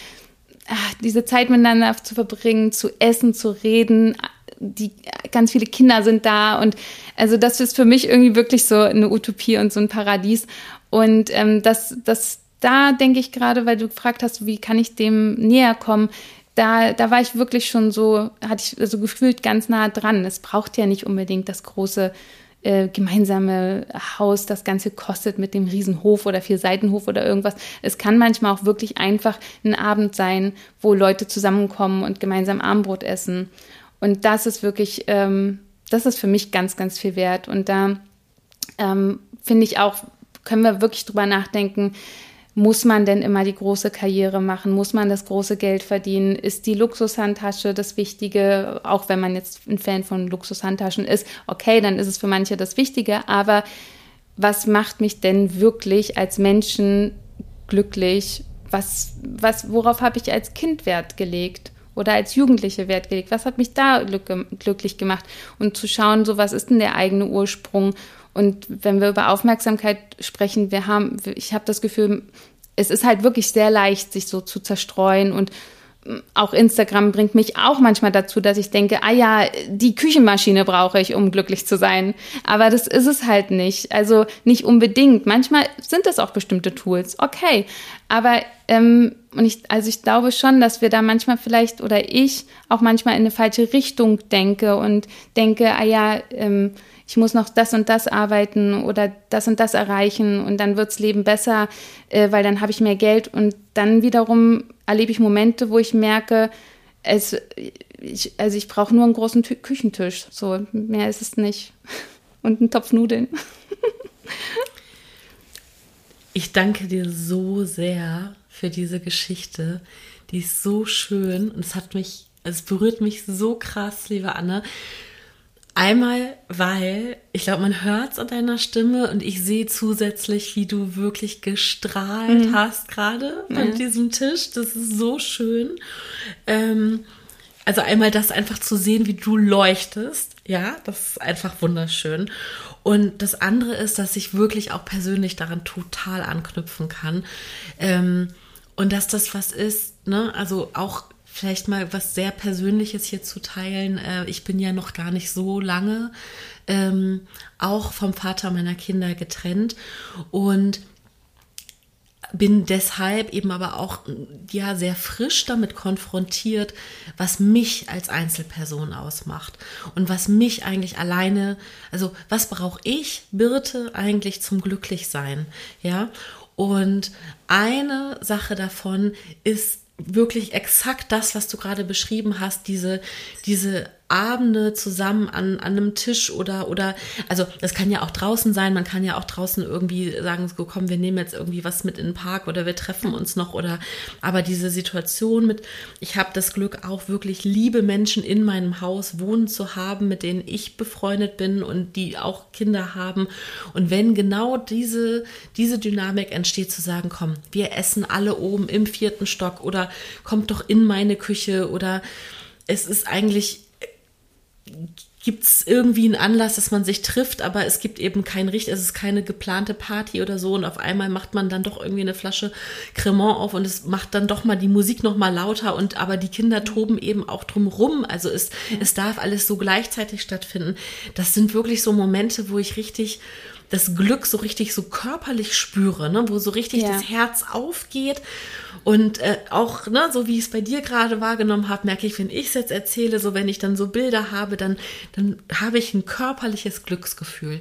ach, diese Zeit miteinander zu verbringen, zu essen, zu reden. Die ganz viele Kinder sind da und also das ist für mich irgendwie wirklich so eine Utopie und so ein Paradies. Und ähm, das, das, da denke ich gerade, weil du gefragt hast, wie kann ich dem näher kommen? Da, da war ich wirklich schon so, hatte ich so gefühlt ganz nah dran. Es braucht ja nicht unbedingt das große äh, gemeinsame Haus, das Ganze kostet mit dem Riesenhof oder vier Seitenhof oder irgendwas. Es kann manchmal auch wirklich einfach ein Abend sein, wo Leute zusammenkommen und gemeinsam Abendbrot essen. Und das ist wirklich, ähm, das ist für mich ganz, ganz viel wert. Und da ähm, finde ich auch, können wir wirklich drüber nachdenken, muss man denn immer die große Karriere machen? Muss man das große Geld verdienen? Ist die Luxushandtasche das Wichtige? Auch wenn man jetzt ein Fan von Luxushandtaschen ist, okay, dann ist es für manche das Wichtige. Aber was macht mich denn wirklich als Menschen glücklich? Was, was, worauf habe ich als Kind Wert gelegt? Oder als Jugendliche Wert gelegt? Was hat mich da glücklich gemacht? Und zu schauen, so was ist denn der eigene Ursprung? Und wenn wir über Aufmerksamkeit sprechen, wir haben, ich habe das Gefühl, es ist halt wirklich sehr leicht, sich so zu zerstreuen und auch Instagram bringt mich auch manchmal dazu, dass ich denke, ah ja, die Küchenmaschine brauche ich, um glücklich zu sein. Aber das ist es halt nicht. Also nicht unbedingt. Manchmal sind das auch bestimmte Tools. Okay. Aber ähm, und ich, also ich glaube schon, dass wir da manchmal vielleicht oder ich auch manchmal in eine falsche Richtung denke und denke, ah ja, ähm, ich muss noch das und das arbeiten oder das und das erreichen und dann wirds Leben besser, äh, weil dann habe ich mehr Geld und dann wiederum erlebe ich Momente, wo ich merke, es, ich, also ich brauche nur einen großen Tü Küchentisch, so mehr ist es nicht und einen Topf Nudeln. ich danke dir so sehr für diese Geschichte. Die ist so schön und es hat mich, es berührt mich so krass, liebe Anne. Einmal, weil ich glaube, man hört es an deiner Stimme und ich sehe zusätzlich, wie du wirklich gestrahlt mhm. hast gerade ja. an diesem Tisch. Das ist so schön. Ähm, also einmal das einfach zu sehen, wie du leuchtest. Ja, das ist einfach wunderschön. Und das andere ist, dass ich wirklich auch persönlich daran total anknüpfen kann. Ähm, und dass das was ist, ne, also auch vielleicht mal was sehr Persönliches hier zu teilen. Äh, ich bin ja noch gar nicht so lange ähm, auch vom Vater meiner Kinder getrennt und bin deshalb eben aber auch ja sehr frisch damit konfrontiert, was mich als Einzelperson ausmacht und was mich eigentlich alleine, also was brauche ich, Birte, eigentlich zum Glücklichsein, ja? Und eine Sache davon ist wirklich exakt das, was du gerade beschrieben hast, diese, diese Abende zusammen an, an einem Tisch oder, oder, also das kann ja auch draußen sein, man kann ja auch draußen irgendwie sagen, so komm, wir nehmen jetzt irgendwie was mit in den Park oder wir treffen uns noch oder, aber diese Situation mit, ich habe das Glück auch wirklich liebe Menschen in meinem Haus wohnen zu haben, mit denen ich befreundet bin und die auch Kinder haben. Und wenn genau diese, diese Dynamik entsteht, zu sagen, komm, wir essen alle oben im vierten Stock oder kommt doch in meine Küche oder es ist eigentlich gibt es irgendwie einen Anlass, dass man sich trifft, aber es gibt eben kein Richt, es ist keine geplante Party oder so und auf einmal macht man dann doch irgendwie eine Flasche Cremant auf und es macht dann doch mal die Musik noch mal lauter und aber die Kinder toben eben auch drumrum, also es, ja. es darf alles so gleichzeitig stattfinden. Das sind wirklich so Momente, wo ich richtig das Glück so richtig so körperlich spüre, ne? wo so richtig ja. das Herz aufgeht. Und äh, auch, ne, so wie ich es bei dir gerade wahrgenommen habe, merke ich, wenn ich es jetzt erzähle, so wenn ich dann so Bilder habe, dann, dann habe ich ein körperliches Glücksgefühl.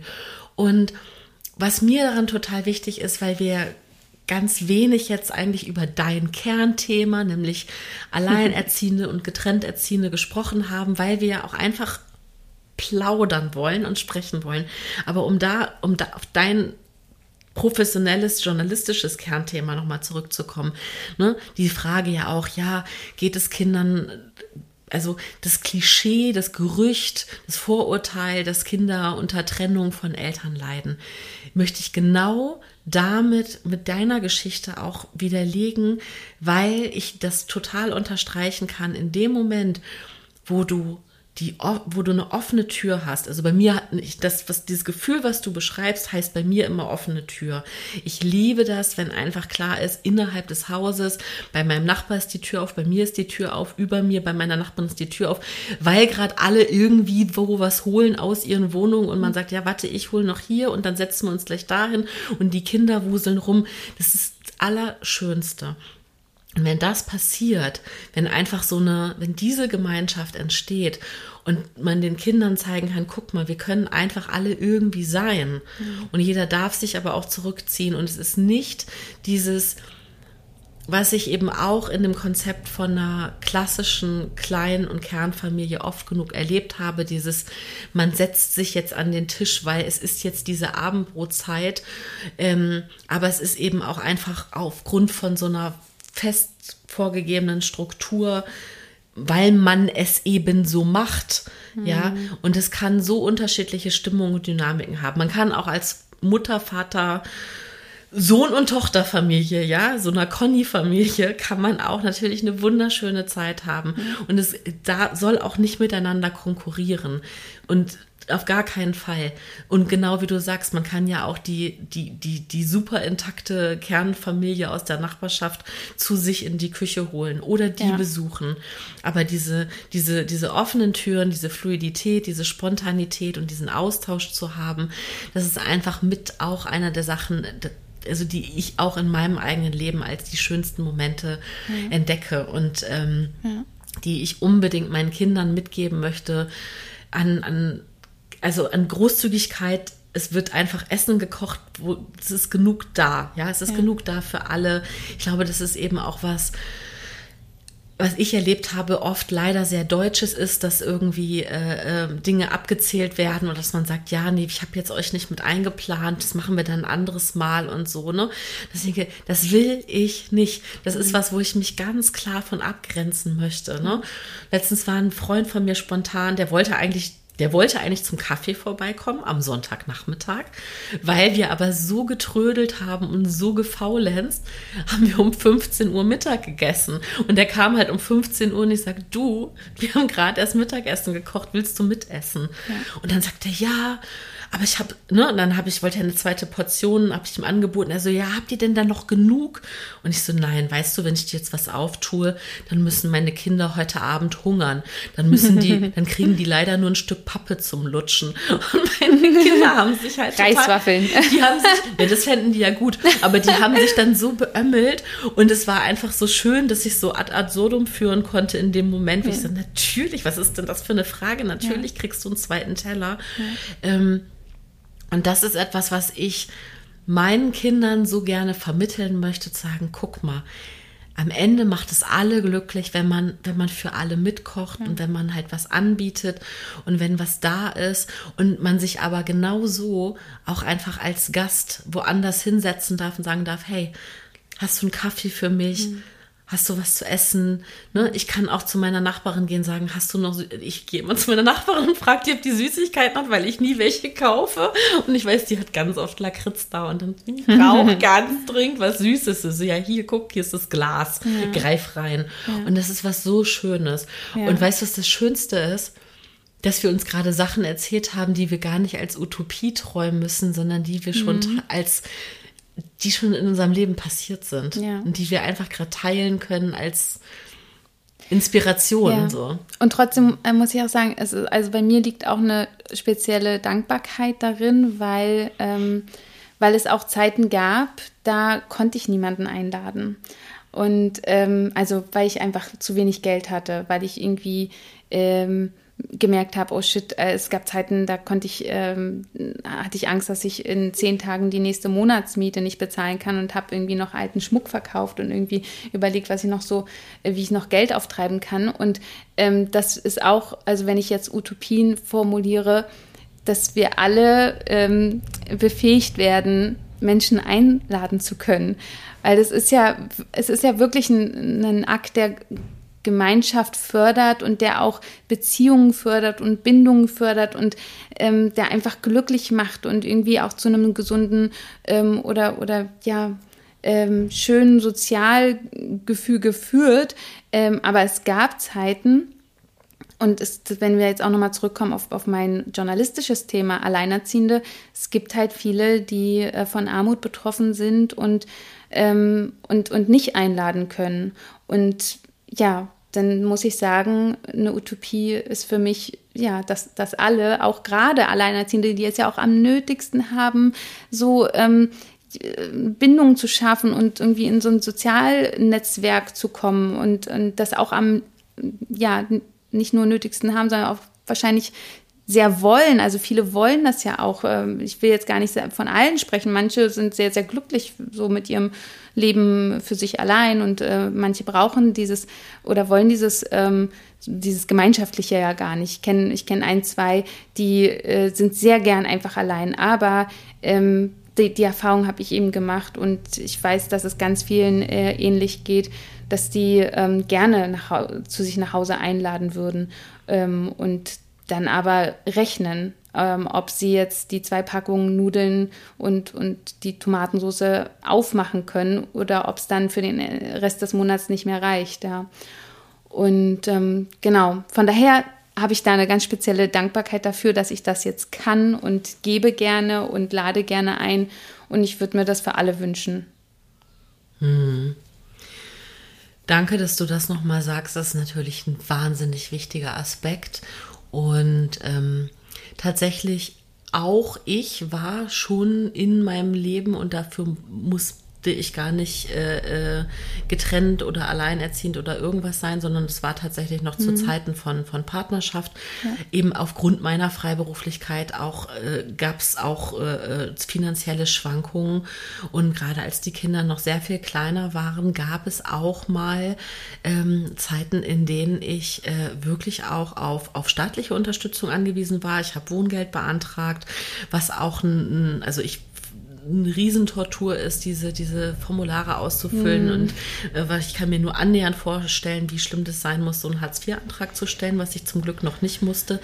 Und was mir daran total wichtig ist, weil wir ganz wenig jetzt eigentlich über dein Kernthema, nämlich Alleinerziehende und Getrennterziehende gesprochen haben, weil wir ja auch einfach plaudern wollen und sprechen wollen. Aber um da, um da auf dein professionelles, journalistisches Kernthema nochmal zurückzukommen. Ne? Die Frage ja auch, ja, geht es Kindern, also das Klischee, das Gerücht, das Vorurteil, dass Kinder unter Trennung von Eltern leiden, möchte ich genau damit mit deiner Geschichte auch widerlegen, weil ich das total unterstreichen kann. In dem Moment, wo du die, wo du eine offene Tür hast. Also bei mir, das, was, dieses Gefühl, was du beschreibst, heißt bei mir immer offene Tür. Ich liebe das, wenn einfach klar ist, innerhalb des Hauses, bei meinem Nachbar ist die Tür auf, bei mir ist die Tür auf, über mir, bei meiner Nachbarin ist die Tür auf, weil gerade alle irgendwie wo was holen aus ihren Wohnungen und man sagt, ja, warte, ich hole noch hier und dann setzen wir uns gleich dahin und die Kinder wuseln rum. Das ist das Allerschönste. Und wenn das passiert, wenn einfach so eine, wenn diese Gemeinschaft entsteht und man den Kindern zeigen kann, guck mal, wir können einfach alle irgendwie sein. Mhm. Und jeder darf sich aber auch zurückziehen. Und es ist nicht dieses, was ich eben auch in dem Konzept von einer klassischen Klein- und Kernfamilie oft genug erlebt habe, dieses, man setzt sich jetzt an den Tisch, weil es ist jetzt diese Abendbrotzeit, ähm, aber es ist eben auch einfach aufgrund von so einer fest vorgegebenen Struktur, weil man es eben so macht. Mhm. Ja, und es kann so unterschiedliche Stimmungen und Dynamiken haben. Man kann auch als Mutter, Vater, Sohn- und Tochterfamilie, ja, so einer Conny-Familie kann man auch natürlich eine wunderschöne Zeit haben. Mhm. Und es da soll auch nicht miteinander konkurrieren. Und auf gar keinen Fall. Und genau wie du sagst, man kann ja auch die, die, die, die super intakte Kernfamilie aus der Nachbarschaft zu sich in die Küche holen oder die ja. besuchen. Aber diese, diese, diese offenen Türen, diese Fluidität, diese Spontanität und diesen Austausch zu haben, das ist einfach mit auch einer der Sachen, also die ich auch in meinem eigenen Leben als die schönsten Momente ja. entdecke und ähm, ja. die ich unbedingt meinen Kindern mitgeben möchte an, an also an Großzügigkeit es wird einfach Essen gekocht, wo es ist genug da, ja, es ist ja. genug da für alle. Ich glaube, das ist eben auch was, was ich erlebt habe, oft leider sehr Deutsches ist, dass irgendwie äh, äh, Dinge abgezählt werden und dass man sagt, ja, nee, ich habe jetzt euch nicht mit eingeplant, das machen wir dann ein anderes Mal und so, ne? Deswegen, das will ich nicht. Das ist mhm. was, wo ich mich ganz klar von abgrenzen möchte, ne? Letztens war ein Freund von mir spontan, der wollte eigentlich der wollte eigentlich zum Kaffee vorbeikommen am Sonntagnachmittag, weil wir aber so getrödelt haben und so gefaulenzt, haben wir um 15 Uhr Mittag gegessen. Und der kam halt um 15 Uhr und ich sage, du, wir haben gerade erst Mittagessen gekocht, willst du mitessen? Ja. Und dann sagt er, ja, aber ich habe, ne, und dann habe ich, wollte ja eine zweite Portion, habe ich ihm angeboten. Er so, ja, habt ihr denn da noch genug? Und ich so, nein, weißt du, wenn ich dir jetzt was auftue, dann müssen meine Kinder heute Abend hungern. Dann müssen die, dann kriegen die leider nur ein Stück Pappe zum Lutschen. Und meine Kinder haben sich halt Reiswaffeln. Total, die haben sich, ja, das fänden die ja gut, aber die haben sich dann so beömmelt und es war einfach so schön, dass ich so ad absurdum führen konnte in dem Moment, wie ja. ich so, natürlich, was ist denn das für eine Frage? Natürlich ja. kriegst du einen zweiten Teller. Ähm, und das ist etwas, was ich meinen Kindern so gerne vermitteln möchte, zu sagen, guck mal, am Ende macht es alle glücklich, wenn man, wenn man für alle mitkocht ja. und wenn man halt was anbietet und wenn was da ist und man sich aber genauso auch einfach als Gast woanders hinsetzen darf und sagen darf, hey, hast du einen Kaffee für mich? Mhm hast du was zu essen? Ne? Ich kann auch zu meiner Nachbarin gehen und sagen, hast du noch, ich gehe immer zu meiner Nachbarin und frage die, ob die Süßigkeiten hat, weil ich nie welche kaufe. Und ich weiß, die hat ganz oft Lakritz da und dann ich brauche ganz dringend was Süßes. So, ja, hier, guck, hier ist das Glas, ja. greif rein. Ja. Und das ist was so Schönes. Ja. Und weißt du, was das Schönste ist? dass wir uns gerade Sachen erzählt haben, die wir gar nicht als Utopie träumen müssen, sondern die wir schon mhm. als die schon in unserem Leben passiert sind ja. und die wir einfach gerade teilen können als Inspiration. Ja. So. Und trotzdem äh, muss ich auch sagen, es ist, also bei mir liegt auch eine spezielle Dankbarkeit darin, weil, ähm, weil es auch Zeiten gab, da konnte ich niemanden einladen. Und ähm, also weil ich einfach zu wenig Geld hatte, weil ich irgendwie ähm, gemerkt habe, oh shit, äh, es gab Zeiten, da konnte ich, ähm, hatte ich Angst, dass ich in zehn Tagen die nächste Monatsmiete nicht bezahlen kann und habe irgendwie noch alten Schmuck verkauft und irgendwie überlegt, was ich noch so, äh, wie ich noch Geld auftreiben kann. Und ähm, das ist auch, also wenn ich jetzt Utopien formuliere, dass wir alle ähm, befähigt werden, Menschen einladen zu können. Weil das ist ja, es ist ja wirklich ein, ein Akt der Gemeinschaft fördert und der auch Beziehungen fördert und Bindungen fördert und ähm, der einfach glücklich macht und irgendwie auch zu einem gesunden ähm, oder, oder ja, ähm, schönen Sozialgefüge führt. Ähm, aber es gab Zeiten, und es, wenn wir jetzt auch nochmal zurückkommen auf, auf mein journalistisches Thema Alleinerziehende, es gibt halt viele, die äh, von Armut betroffen sind und, ähm, und, und nicht einladen können. Und ja, dann muss ich sagen, eine Utopie ist für mich, ja, dass, dass alle, auch gerade Alleinerziehende, die es ja auch am nötigsten haben, so ähm, Bindungen zu schaffen und irgendwie in so ein Sozialnetzwerk zu kommen und, und das auch am, ja, nicht nur nötigsten haben, sondern auch wahrscheinlich sehr wollen. Also viele wollen das ja auch. Ähm, ich will jetzt gar nicht von allen sprechen. Manche sind sehr, sehr glücklich so mit ihrem Leben für sich allein und äh, manche brauchen dieses oder wollen dieses, ähm, dieses Gemeinschaftliche ja gar nicht. Ich kenne ich kenn ein, zwei, die äh, sind sehr gern einfach allein, aber ähm, die, die Erfahrung habe ich eben gemacht und ich weiß, dass es ganz vielen äh, ähnlich geht, dass die ähm, gerne nach, zu sich nach Hause einladen würden ähm, und dann aber rechnen, ähm, ob sie jetzt die zwei Packungen Nudeln und, und die Tomatensauce aufmachen können oder ob es dann für den Rest des Monats nicht mehr reicht. Ja. Und ähm, genau, von daher habe ich da eine ganz spezielle Dankbarkeit dafür, dass ich das jetzt kann und gebe gerne und lade gerne ein. Und ich würde mir das für alle wünschen. Hm. Danke, dass du das nochmal sagst. Das ist natürlich ein wahnsinnig wichtiger Aspekt. Und ähm, tatsächlich auch ich war schon in meinem Leben und dafür muss ich gar nicht äh, äh, getrennt oder alleinerziehend oder irgendwas sein, sondern es war tatsächlich noch mhm. zu Zeiten von, von Partnerschaft. Ja. Eben aufgrund meiner Freiberuflichkeit auch äh, gab es auch äh, äh, finanzielle Schwankungen. Und gerade als die Kinder noch sehr viel kleiner waren, gab es auch mal ähm, Zeiten, in denen ich äh, wirklich auch auf, auf staatliche Unterstützung angewiesen war. Ich habe Wohngeld beantragt, was auch ein, also ich eine Riesentortur ist, diese, diese Formulare auszufüllen. Mhm. Und äh, ich kann mir nur annähernd vorstellen, wie schlimm das sein muss, so einen Hartz-IV-Antrag zu stellen, was ich zum Glück noch nicht musste.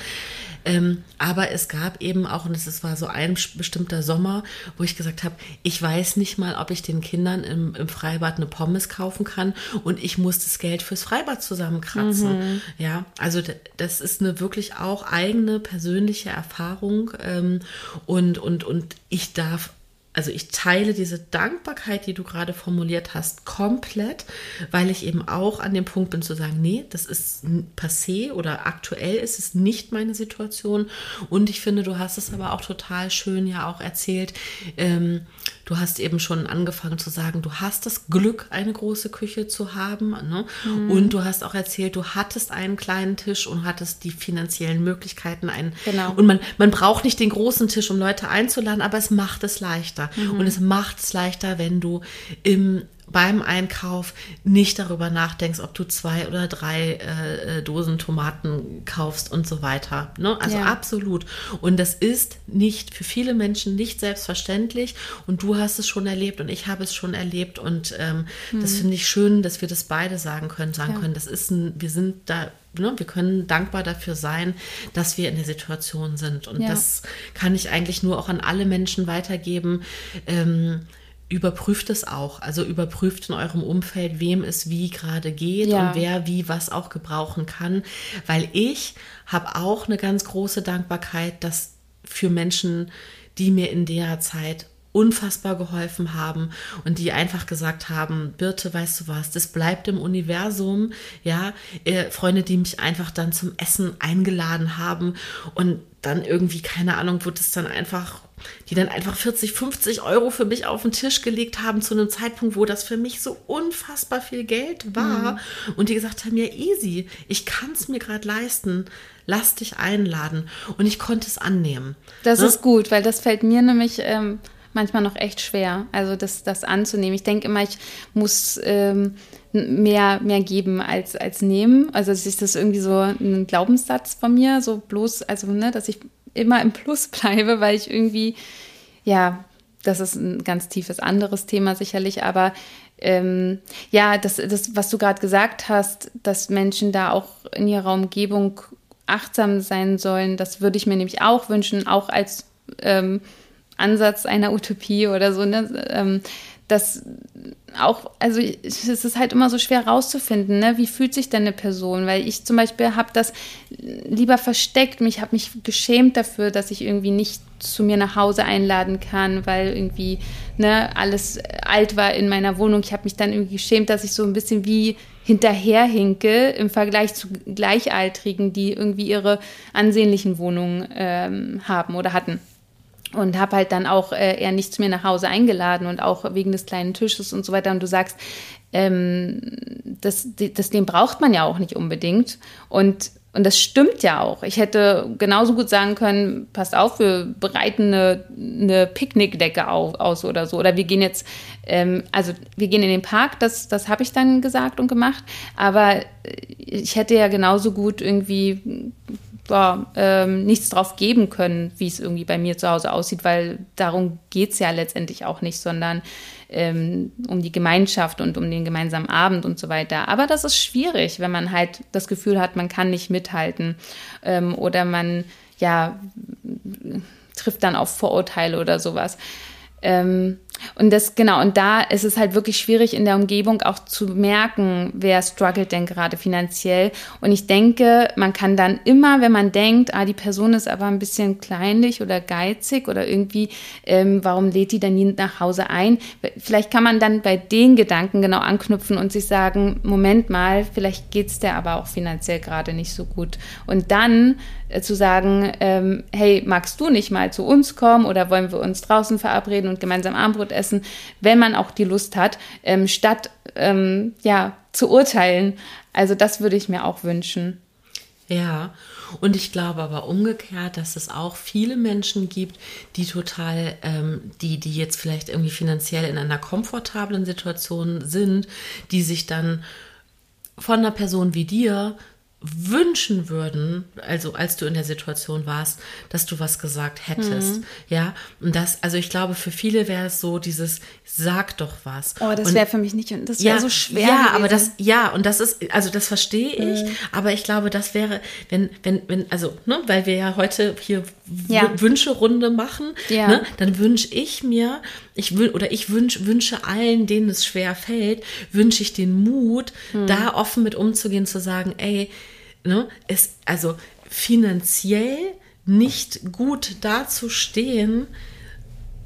Ähm, aber es gab eben auch, und es war so ein bestimmter Sommer, wo ich gesagt habe, ich weiß nicht mal, ob ich den Kindern im, im Freibad eine Pommes kaufen kann und ich muss das Geld fürs Freibad zusammenkratzen. Mhm. Ja, also das ist eine wirklich auch eigene persönliche Erfahrung ähm, und, und, und ich darf also ich teile diese Dankbarkeit, die du gerade formuliert hast, komplett, weil ich eben auch an dem Punkt bin zu sagen, nee, das ist passé oder aktuell ist es nicht meine Situation. Und ich finde, du hast es aber auch total schön ja auch erzählt. Ähm, du hast eben schon angefangen zu sagen, du hast das Glück, eine große Küche zu haben. Ne? Mhm. Und du hast auch erzählt, du hattest einen kleinen Tisch und hattest die finanziellen Möglichkeiten. Einen, genau. Und man, man braucht nicht den großen Tisch, um Leute einzuladen, aber es macht es leichter. Mhm. Und es macht es leichter, wenn du im beim Einkauf nicht darüber nachdenkst, ob du zwei oder drei äh, äh, Dosen Tomaten kaufst und so weiter. Ne? Also ja. absolut. Und das ist nicht für viele Menschen nicht selbstverständlich. Und du hast es schon erlebt und ich habe es schon erlebt. Und ähm, mhm. das finde ich schön, dass wir das beide sagen können, sagen ja. können. Das ist ein, wir sind da Ne, wir können dankbar dafür sein, dass wir in der Situation sind. Und ja. das kann ich eigentlich nur auch an alle Menschen weitergeben. Ähm, überprüft es auch. Also überprüft in eurem Umfeld, wem es wie gerade geht ja. und wer wie was auch gebrauchen kann. Weil ich habe auch eine ganz große Dankbarkeit, dass für Menschen, die mir in der Zeit unfassbar geholfen haben und die einfach gesagt haben, Birte, weißt du was, das bleibt im Universum, ja, äh, Freunde, die mich einfach dann zum Essen eingeladen haben und dann irgendwie, keine Ahnung, wird es dann einfach, die dann einfach 40, 50 Euro für mich auf den Tisch gelegt haben zu einem Zeitpunkt, wo das für mich so unfassbar viel Geld war mhm. und die gesagt haben, ja easy, ich kann es mir gerade leisten, lass dich einladen und ich konnte es annehmen. Das ne? ist gut, weil das fällt mir nämlich ähm, manchmal noch echt schwer, also das, das anzunehmen. Ich denke immer, ich muss ähm, mehr, mehr geben als, als nehmen. Also ist das irgendwie so ein Glaubenssatz von mir, so bloß, also ne, dass ich immer im Plus bleibe, weil ich irgendwie, ja, das ist ein ganz tiefes anderes Thema sicherlich, aber ähm, ja, das, das, was du gerade gesagt hast, dass Menschen da auch in ihrer Umgebung achtsam sein sollen, das würde ich mir nämlich auch wünschen, auch als ähm, Ansatz einer Utopie oder so, ne? Ähm, das auch, also es ist halt immer so schwer rauszufinden, ne? wie fühlt sich denn eine Person? Weil ich zum Beispiel habe das lieber versteckt, mich habe mich geschämt dafür, dass ich irgendwie nicht zu mir nach Hause einladen kann, weil irgendwie ne, alles alt war in meiner Wohnung. Ich habe mich dann irgendwie geschämt, dass ich so ein bisschen wie hinterherhinke im Vergleich zu Gleichaltrigen, die irgendwie ihre ansehnlichen Wohnungen ähm, haben oder hatten und habe halt dann auch äh, eher nicht zu mir nach Hause eingeladen und auch wegen des kleinen Tisches und so weiter. Und du sagst, ähm, das, das Leben braucht man ja auch nicht unbedingt. Und, und das stimmt ja auch. Ich hätte genauso gut sagen können, passt auf, wir bereiten eine, eine Picknickdecke auf, aus oder so. Oder wir gehen jetzt, ähm, also wir gehen in den Park, das, das habe ich dann gesagt und gemacht. Aber ich hätte ja genauso gut irgendwie boah, ähm, nichts drauf geben können, wie es irgendwie bei mir zu Hause aussieht, weil darum geht es ja letztendlich auch nicht, sondern ähm, um die Gemeinschaft und um den gemeinsamen Abend und so weiter. Aber das ist schwierig, wenn man halt das Gefühl hat, man kann nicht mithalten ähm, oder man ja trifft dann auf Vorurteile oder sowas. Ähm, Und das, genau, und da ist es halt wirklich schwierig in der Umgebung auch zu merken, wer struggelt denn gerade finanziell. Und ich denke, man kann dann immer, wenn man denkt, ah, die Person ist aber ein bisschen kleinlich oder geizig oder irgendwie, ähm, warum lädt die dann nie nach Hause ein? Vielleicht kann man dann bei den Gedanken genau anknüpfen und sich sagen, Moment mal, vielleicht geht's der aber auch finanziell gerade nicht so gut. Und dann äh, zu sagen, ähm, hey, magst du nicht mal zu uns kommen oder wollen wir uns draußen verabreden und gemeinsam Armbrot essen, wenn man auch die Lust hat, ähm, statt ähm, ja zu urteilen. Also das würde ich mir auch wünschen. Ja, und ich glaube aber umgekehrt, dass es auch viele Menschen gibt, die total, ähm, die, die jetzt vielleicht irgendwie finanziell in einer komfortablen Situation sind, die sich dann von einer Person wie dir wünschen würden, also als du in der Situation warst, dass du was gesagt hättest. Mhm. Ja, und das, also ich glaube, für viele wäre es so dieses, sag doch was. Oh, das wäre für mich nicht, das wäre ja, so schwer. Ja, gewesen. aber das, ja, und das ist, also das verstehe ich, mhm. aber ich glaube, das wäre, wenn, wenn, wenn, also, ne, weil wir ja heute hier ja. Wünscherunde machen, ja. ne, dann wünsche ich mir, ich will, oder ich wünsch, wünsche allen, denen es schwer fällt, wünsche ich den Mut, mhm. da offen mit umzugehen, zu sagen, ey, ne, es, also finanziell nicht gut dazustehen,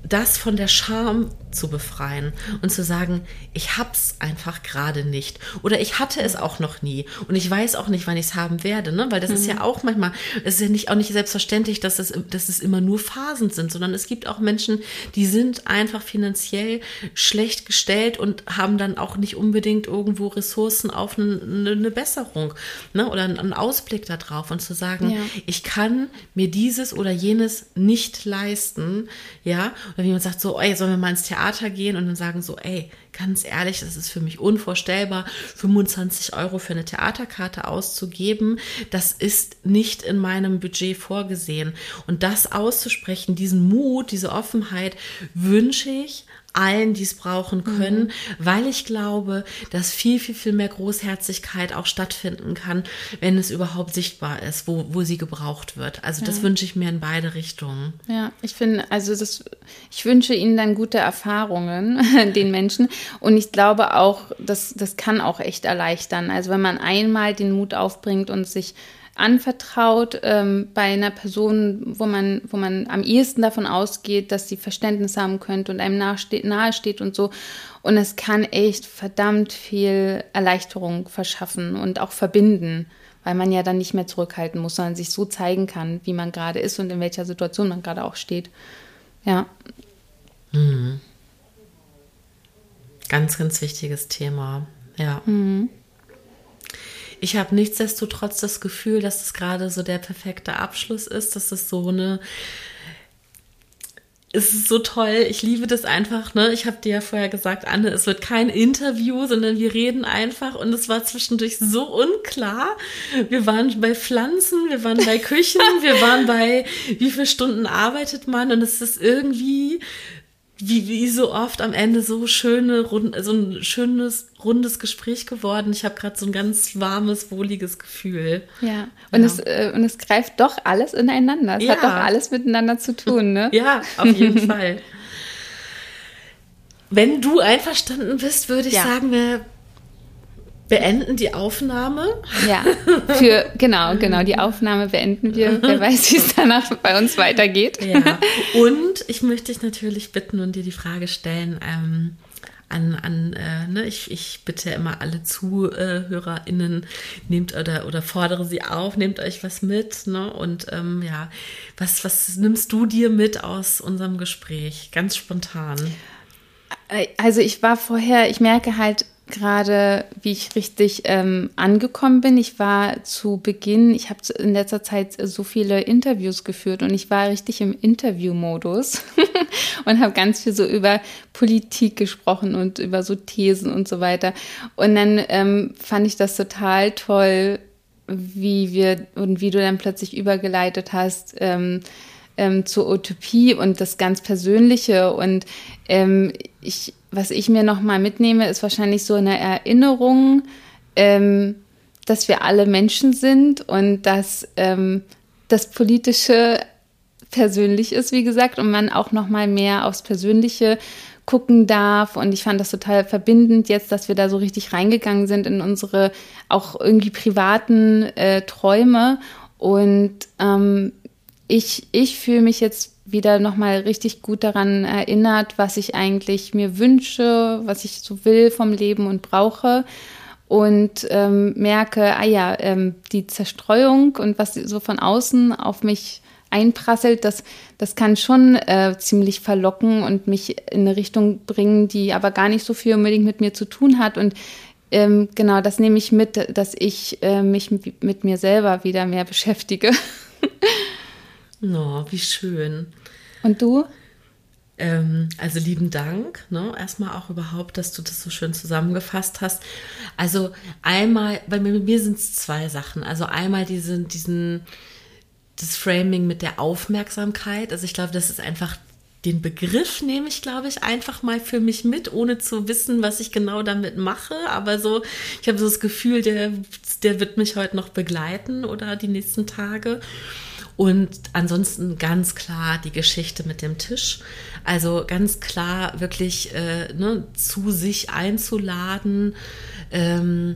das von der Scham zu befreien und zu sagen, ich hab's einfach gerade nicht oder ich hatte es auch noch nie und ich weiß auch nicht, wann ich es haben werde, ne? Weil das mhm. ist ja mhm. auch manchmal, es ist ja nicht auch nicht selbstverständlich, dass es, dass es immer nur Phasen sind, sondern es gibt auch Menschen, die sind einfach finanziell schlecht gestellt und haben dann auch nicht unbedingt irgendwo Ressourcen auf eine, eine Besserung, ne? Oder einen Ausblick darauf und zu sagen, ja. ich kann mir dieses oder jenes nicht leisten, ja? Oder wie man sagt, so, ey, sollen wir mal ins Theater Theater gehen und dann sagen so, ey, ganz ehrlich, das ist für mich unvorstellbar, 25 Euro für eine Theaterkarte auszugeben. Das ist nicht in meinem Budget vorgesehen. Und das auszusprechen, diesen Mut, diese Offenheit wünsche ich allen, die es brauchen können, mhm. weil ich glaube, dass viel, viel, viel mehr Großherzigkeit auch stattfinden kann, wenn es überhaupt sichtbar ist, wo, wo sie gebraucht wird. Also ja. das wünsche ich mir in beide Richtungen. Ja, ich finde, also das, ich wünsche ihnen dann gute Erfahrungen, den Menschen. Und ich glaube auch, das, das kann auch echt erleichtern. Also wenn man einmal den Mut aufbringt und sich anvertraut ähm, bei einer Person, wo man, wo man am ehesten davon ausgeht, dass sie Verständnis haben könnte und einem nahesteht, nahe steht und so. Und es kann echt verdammt viel Erleichterung verschaffen und auch verbinden, weil man ja dann nicht mehr zurückhalten muss, sondern sich so zeigen kann, wie man gerade ist und in welcher Situation man gerade auch steht. Ja. Mhm. Ganz, ganz wichtiges Thema. Ja. Mhm. Ich habe nichtsdestotrotz das Gefühl, dass es gerade so der perfekte Abschluss ist, dass es so eine es ist so toll. Ich liebe das einfach. Ne? Ich habe dir ja vorher gesagt, Anne, es wird kein Interview, sondern wir reden einfach. Und es war zwischendurch so unklar. Wir waren bei Pflanzen, wir waren bei Küchen, wir waren bei, wie viele Stunden arbeitet man. Und es ist irgendwie wie, wie so oft am Ende so schöne, so ein schönes, rundes Gespräch geworden. Ich habe gerade so ein ganz warmes, wohliges Gefühl. Ja, und, ja. Es, äh, und es greift doch alles ineinander. Es ja. hat doch alles miteinander zu tun, ne? ja, auf jeden Fall. Wenn du einverstanden bist, würde ich ja. sagen, wir beenden die Aufnahme. Ja, für, genau, genau, die Aufnahme beenden wir. Wer weiß, wie es danach bei uns weitergeht. Ja, und ich möchte dich natürlich bitten und dir die Frage stellen, ähm, an, an äh, ne, ich, ich bitte immer alle ZuhörerInnen, nehmt oder, oder fordere sie auf, nehmt euch was mit, ne? Und ähm, ja, was, was nimmst du dir mit aus unserem Gespräch? Ganz spontan. Also ich war vorher, ich merke halt, gerade, wie ich richtig ähm, angekommen bin. Ich war zu Beginn, ich habe in letzter Zeit so viele Interviews geführt und ich war richtig im Interviewmodus und habe ganz viel so über Politik gesprochen und über so Thesen und so weiter. Und dann ähm, fand ich das total toll, wie wir und wie du dann plötzlich übergeleitet hast. Ähm, ähm, zur Utopie und das ganz Persönliche. Und ähm, ich, was ich mir nochmal mitnehme, ist wahrscheinlich so eine Erinnerung, ähm, dass wir alle Menschen sind und dass ähm, das Politische persönlich ist, wie gesagt, und man auch noch mal mehr aufs Persönliche gucken darf. Und ich fand das total verbindend jetzt, dass wir da so richtig reingegangen sind in unsere auch irgendwie privaten äh, Träume. Und ähm, ich, ich fühle mich jetzt wieder nochmal richtig gut daran erinnert, was ich eigentlich mir wünsche, was ich so will vom Leben und brauche. Und ähm, merke, ah ja, ähm, die Zerstreuung und was so von außen auf mich einprasselt, das, das kann schon äh, ziemlich verlocken und mich in eine Richtung bringen, die aber gar nicht so viel unbedingt mit mir zu tun hat. Und ähm, genau, das nehme ich mit, dass ich äh, mich mit mir selber wieder mehr beschäftige. Oh, wie schön. Und du? Ähm, also lieben Dank, ne? erstmal auch überhaupt, dass du das so schön zusammengefasst hast. Also einmal, bei mir, mir sind es zwei Sachen. Also einmal diesen, diesen das Framing mit der Aufmerksamkeit. Also ich glaube, das ist einfach den Begriff nehme ich, glaube ich, einfach mal für mich mit, ohne zu wissen, was ich genau damit mache. Aber so, ich habe so das Gefühl, der, der wird mich heute noch begleiten oder die nächsten Tage. Und ansonsten ganz klar die Geschichte mit dem Tisch. Also ganz klar wirklich äh, ne, zu sich einzuladen, ähm,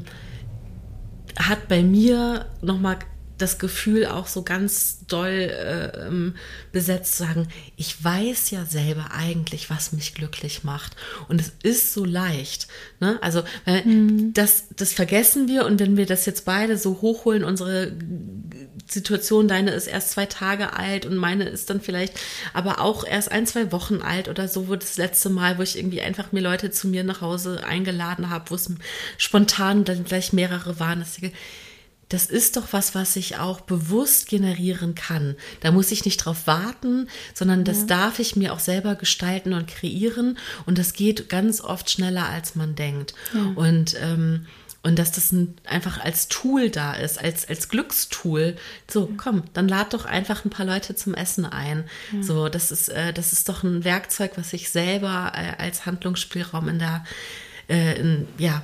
hat bei mir nochmal das Gefühl auch so ganz doll äh, ähm, besetzt zu sagen, ich weiß ja selber eigentlich, was mich glücklich macht. Und es ist so leicht. Ne? Also mhm. das, das vergessen wir und wenn wir das jetzt beide so hochholen, unsere Situation, deine ist erst zwei Tage alt und meine ist dann vielleicht aber auch erst ein, zwei Wochen alt oder so, wo das letzte Mal, wo ich irgendwie einfach mir Leute zu mir nach Hause eingeladen habe, wo es spontan dann gleich mehrere waren. Das das ist doch was, was ich auch bewusst generieren kann. Da muss ich nicht drauf warten, sondern das ja. darf ich mir auch selber gestalten und kreieren. Und das geht ganz oft schneller, als man denkt. Ja. Und ähm, und dass das ein, einfach als Tool da ist, als, als Glückstool. So, komm, dann lad doch einfach ein paar Leute zum Essen ein. Ja. So, das ist, äh, das ist doch ein Werkzeug, was ich selber äh, als Handlungsspielraum in der, äh, in, ja,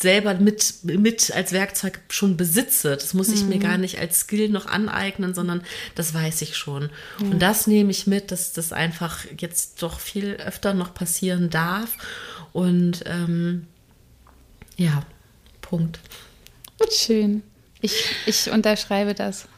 selber mit, mit als Werkzeug schon besitze. Das muss ich mhm. mir gar nicht als Skill noch aneignen, sondern das weiß ich schon. Mhm. Und das nehme ich mit, dass das einfach jetzt doch viel öfter noch passieren darf. Und ähm, ja, Punkt. Schön. Ich, ich unterschreibe das.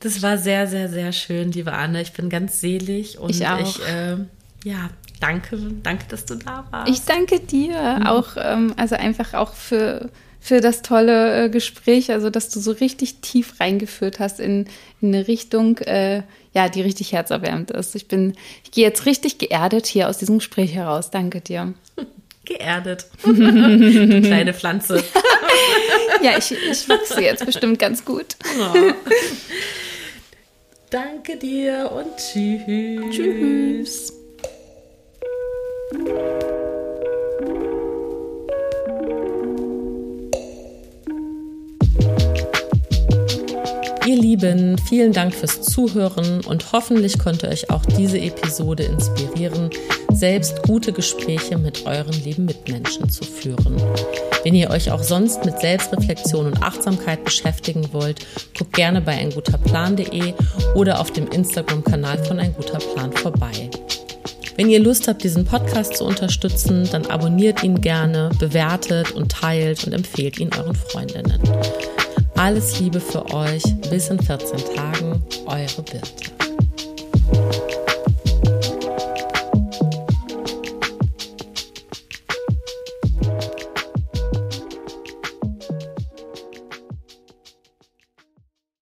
Das war sehr, sehr, sehr schön, liebe Anne. Ich bin ganz selig und ich, auch. ich äh, ja, danke, danke, dass du da warst. Ich danke dir mhm. auch, ähm, also einfach auch für, für das tolle äh, Gespräch, also dass du so richtig tief reingeführt hast in, in eine Richtung, äh, ja, die richtig herzerwärmend ist. Ich bin, ich gehe jetzt richtig geerdet hier aus diesem Gespräch heraus. Danke dir. Geerdet. du kleine Pflanze. ja, ich, ich wachse jetzt bestimmt ganz gut. Oh. Danke dir und tschüss. Tschüss. Ihr Lieben, vielen Dank fürs Zuhören und hoffentlich konnte euch auch diese Episode inspirieren, selbst gute Gespräche mit euren lieben Mitmenschen zu führen. Wenn ihr euch auch sonst mit Selbstreflexion und Achtsamkeit beschäftigen wollt, guckt gerne bei einguterplan.de oder auf dem Instagram-Kanal von Ein guter Plan vorbei. Wenn ihr Lust habt, diesen Podcast zu unterstützen, dann abonniert ihn gerne, bewertet und teilt und empfehlt ihn euren Freundinnen. Alles Liebe für euch. Bis in 14 Tagen. Eure Birte.